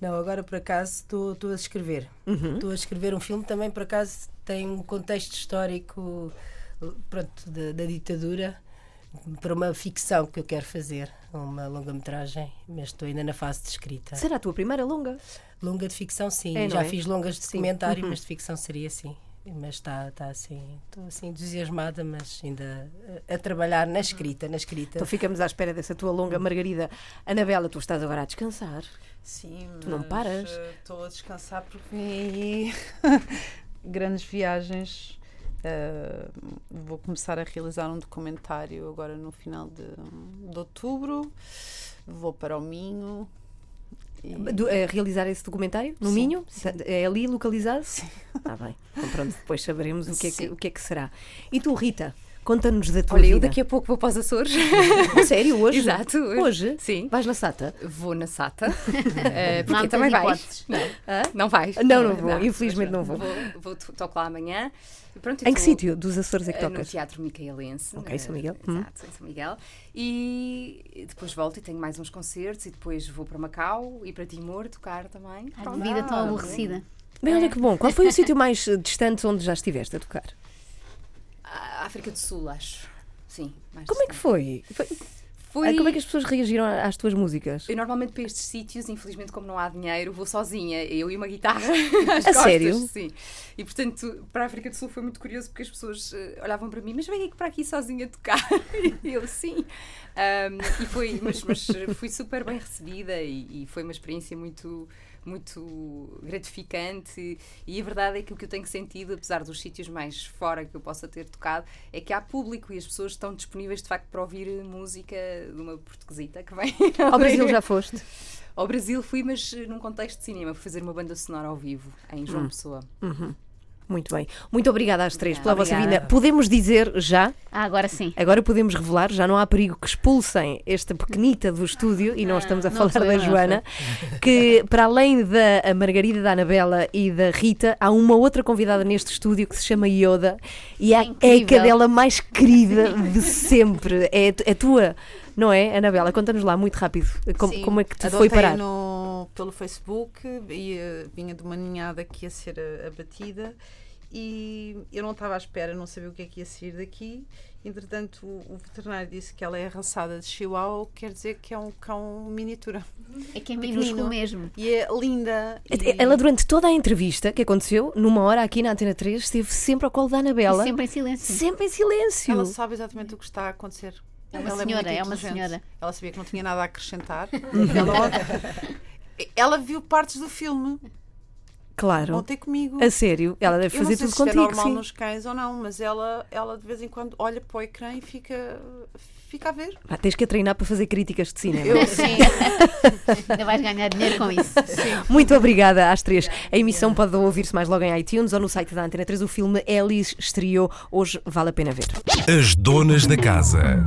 Speaker 5: Não, agora por acaso estou a escrever. Estou a escrever um filme também, por acaso tem um contexto histórico pronto, da, da ditadura para uma ficção que eu quero fazer, uma longa-metragem, mas estou ainda na fase de escrita.
Speaker 2: Será a tua primeira longa?
Speaker 5: Longa de ficção, sim.
Speaker 2: É,
Speaker 5: Já
Speaker 2: é?
Speaker 5: fiz longas de
Speaker 2: Sim.
Speaker 5: documentário, mas de ficção seria sim. Mas está está assim, estou assim entusiasmada, mas ainda a, a trabalhar na escrita, na escrita.
Speaker 2: Então ficamos à espera dessa tua longa, Margarida. Anabela, tu estás agora a descansar.
Speaker 4: Sim,
Speaker 2: Tu não paras?
Speaker 4: eh, Estou a descansar porque vem aí [LAUGHS] grandes viagens. Eh, vou começar a realizar um documentário agora no final de, de outubro. Vou para o Minho. E-
Speaker 2: Do- realizar esse documentário no
Speaker 4: Sim,
Speaker 2: Minho?
Speaker 4: sim.
Speaker 2: É ali localizado? Sim. Está bem. Então pronto, depois saberemos o que, é que, o que é que será. E tu, Rita, conta-nos da tua
Speaker 3: Olha,
Speaker 2: vida.
Speaker 3: eu daqui a pouco vou para os Açores. [LAUGHS]
Speaker 2: A Sério, hoje?
Speaker 3: Exato, hoje.
Speaker 2: Hoje?
Speaker 3: Sim.
Speaker 2: Vais na SATA?
Speaker 3: Vou na SATA. [LAUGHS]
Speaker 6: Não há
Speaker 3: porque também vais. Não. Hã? Não vais?
Speaker 2: Não, não vou. Infelizmente não vou.
Speaker 3: Vou, vou toco lá amanhã. E Pronto,
Speaker 2: Em que
Speaker 3: tô-
Speaker 2: sítio dos Açores é que
Speaker 3: Eh, No
Speaker 2: tocas?
Speaker 3: Teatro Micaelense.
Speaker 2: Ok, São
Speaker 3: eh,
Speaker 2: Miguel. Hum.
Speaker 3: Exato, em São Miguel. E depois volto e tenho mais uns concertos. E depois vou para Macau e para Timor tocar também.
Speaker 6: A vida tão aborrecida.
Speaker 2: Bem, olha que bom. Qual foi o [LAUGHS] sítio mais eh, distante onde já estiveste a tocar?
Speaker 3: África do Sul, acho. Sim.
Speaker 2: Como é que foi? Foi-. Ah, Como é que as pessoas reagiram às tuas músicas?
Speaker 3: Eu normalmente para estes sítios, infelizmente, como não há dinheiro, vou sozinha, eu e uma guitarra. [LAUGHS] às
Speaker 2: A
Speaker 3: costas,
Speaker 2: sério?
Speaker 3: Sim. E portanto, para a África do Sul foi muito curioso porque as pessoas eh, olhavam para mim, mas vem aqui para aqui sozinha tocar. [LAUGHS] E eu sim. Ahm, e foi, mas, mas fui super bem recebida e, e foi uma experiência muito muito gratificante. E a verdade é que o que eu tenho sentido, apesar dos sítios mais fora que eu possa ter tocado, é que há público e as pessoas estão disponíveis de facto para ouvir música de uma portuguesita que vem. [LAUGHS]
Speaker 2: Ao Brasil já foste?
Speaker 3: ao Brasil fui, mas num contexto de cinema, fui fazer uma banda sonora ao vivo, em João Pessoa.
Speaker 2: Muito bem. Muito obrigada às três pela vossa vinda. Podemos dizer já,
Speaker 6: Ah, agora sim.
Speaker 2: agora podemos revelar, já não há perigo que expulsem esta pequenita do estúdio, e não estamos a
Speaker 6: não
Speaker 2: falar da Joana, que para além da Margarida, da Anabela e da Rita, há uma outra convidada neste estúdio que se chama Yoda, e é, é a cadela mais querida [LAUGHS] de sempre. É, é tua, não é, Anabela? Conta-nos lá, muito rápido, como, como é que te
Speaker 4: adotei
Speaker 2: foi parar?
Speaker 4: No, pelo Facebook e eh, vinha de uma ninhada que ia ser eh, abatida e eu não estava à espera, não sabia o que é que ia sair daqui. Entretanto, o, o veterinário disse que ela é raçada de Chihuahua, quer dizer que é um cão miniatura.
Speaker 6: É que é minúsculo
Speaker 4: Pequenino.
Speaker 6: mesmo.
Speaker 4: E é linda. e-
Speaker 2: Ela, durante toda a entrevista que aconteceu, numa hora aqui na Antena 3, esteve sempre ao colo da
Speaker 6: E
Speaker 2: Anabela.
Speaker 6: sempre em silêncio.
Speaker 2: Sempre em silêncio.
Speaker 4: Ela sabe exatamente o que está a acontecer.
Speaker 6: É uma
Speaker 4: Ela
Speaker 6: senhora,
Speaker 4: muito
Speaker 6: é uma senhora.
Speaker 4: Ela sabia que não tinha nada a acrescentar. [LAUGHS] ela, [LAUGHS] ela viu partes do filme
Speaker 2: Claro.
Speaker 4: ontem comigo.
Speaker 2: A sério, ela deve
Speaker 4: Eu não
Speaker 2: fazer
Speaker 4: sei
Speaker 2: tudo
Speaker 4: se isto
Speaker 2: contigo,
Speaker 4: é normal
Speaker 2: sim.
Speaker 4: nos cães ou não, mas ela, ela de vez em quando olha para o ecrã e fica, fica a ver.
Speaker 2: Ah, tens que a treinar para fazer críticas de cinema.
Speaker 4: Eu [LAUGHS] sim.
Speaker 6: Ainda vais ganhar dinheiro com isso. [LAUGHS]
Speaker 2: Muito obrigada às três. A emissão pode ouvir-se mais logo em iTunes ou no site da Antena 3. O filme Alice estreou. Hoje vale a pena ver.
Speaker 1: As donas da casa.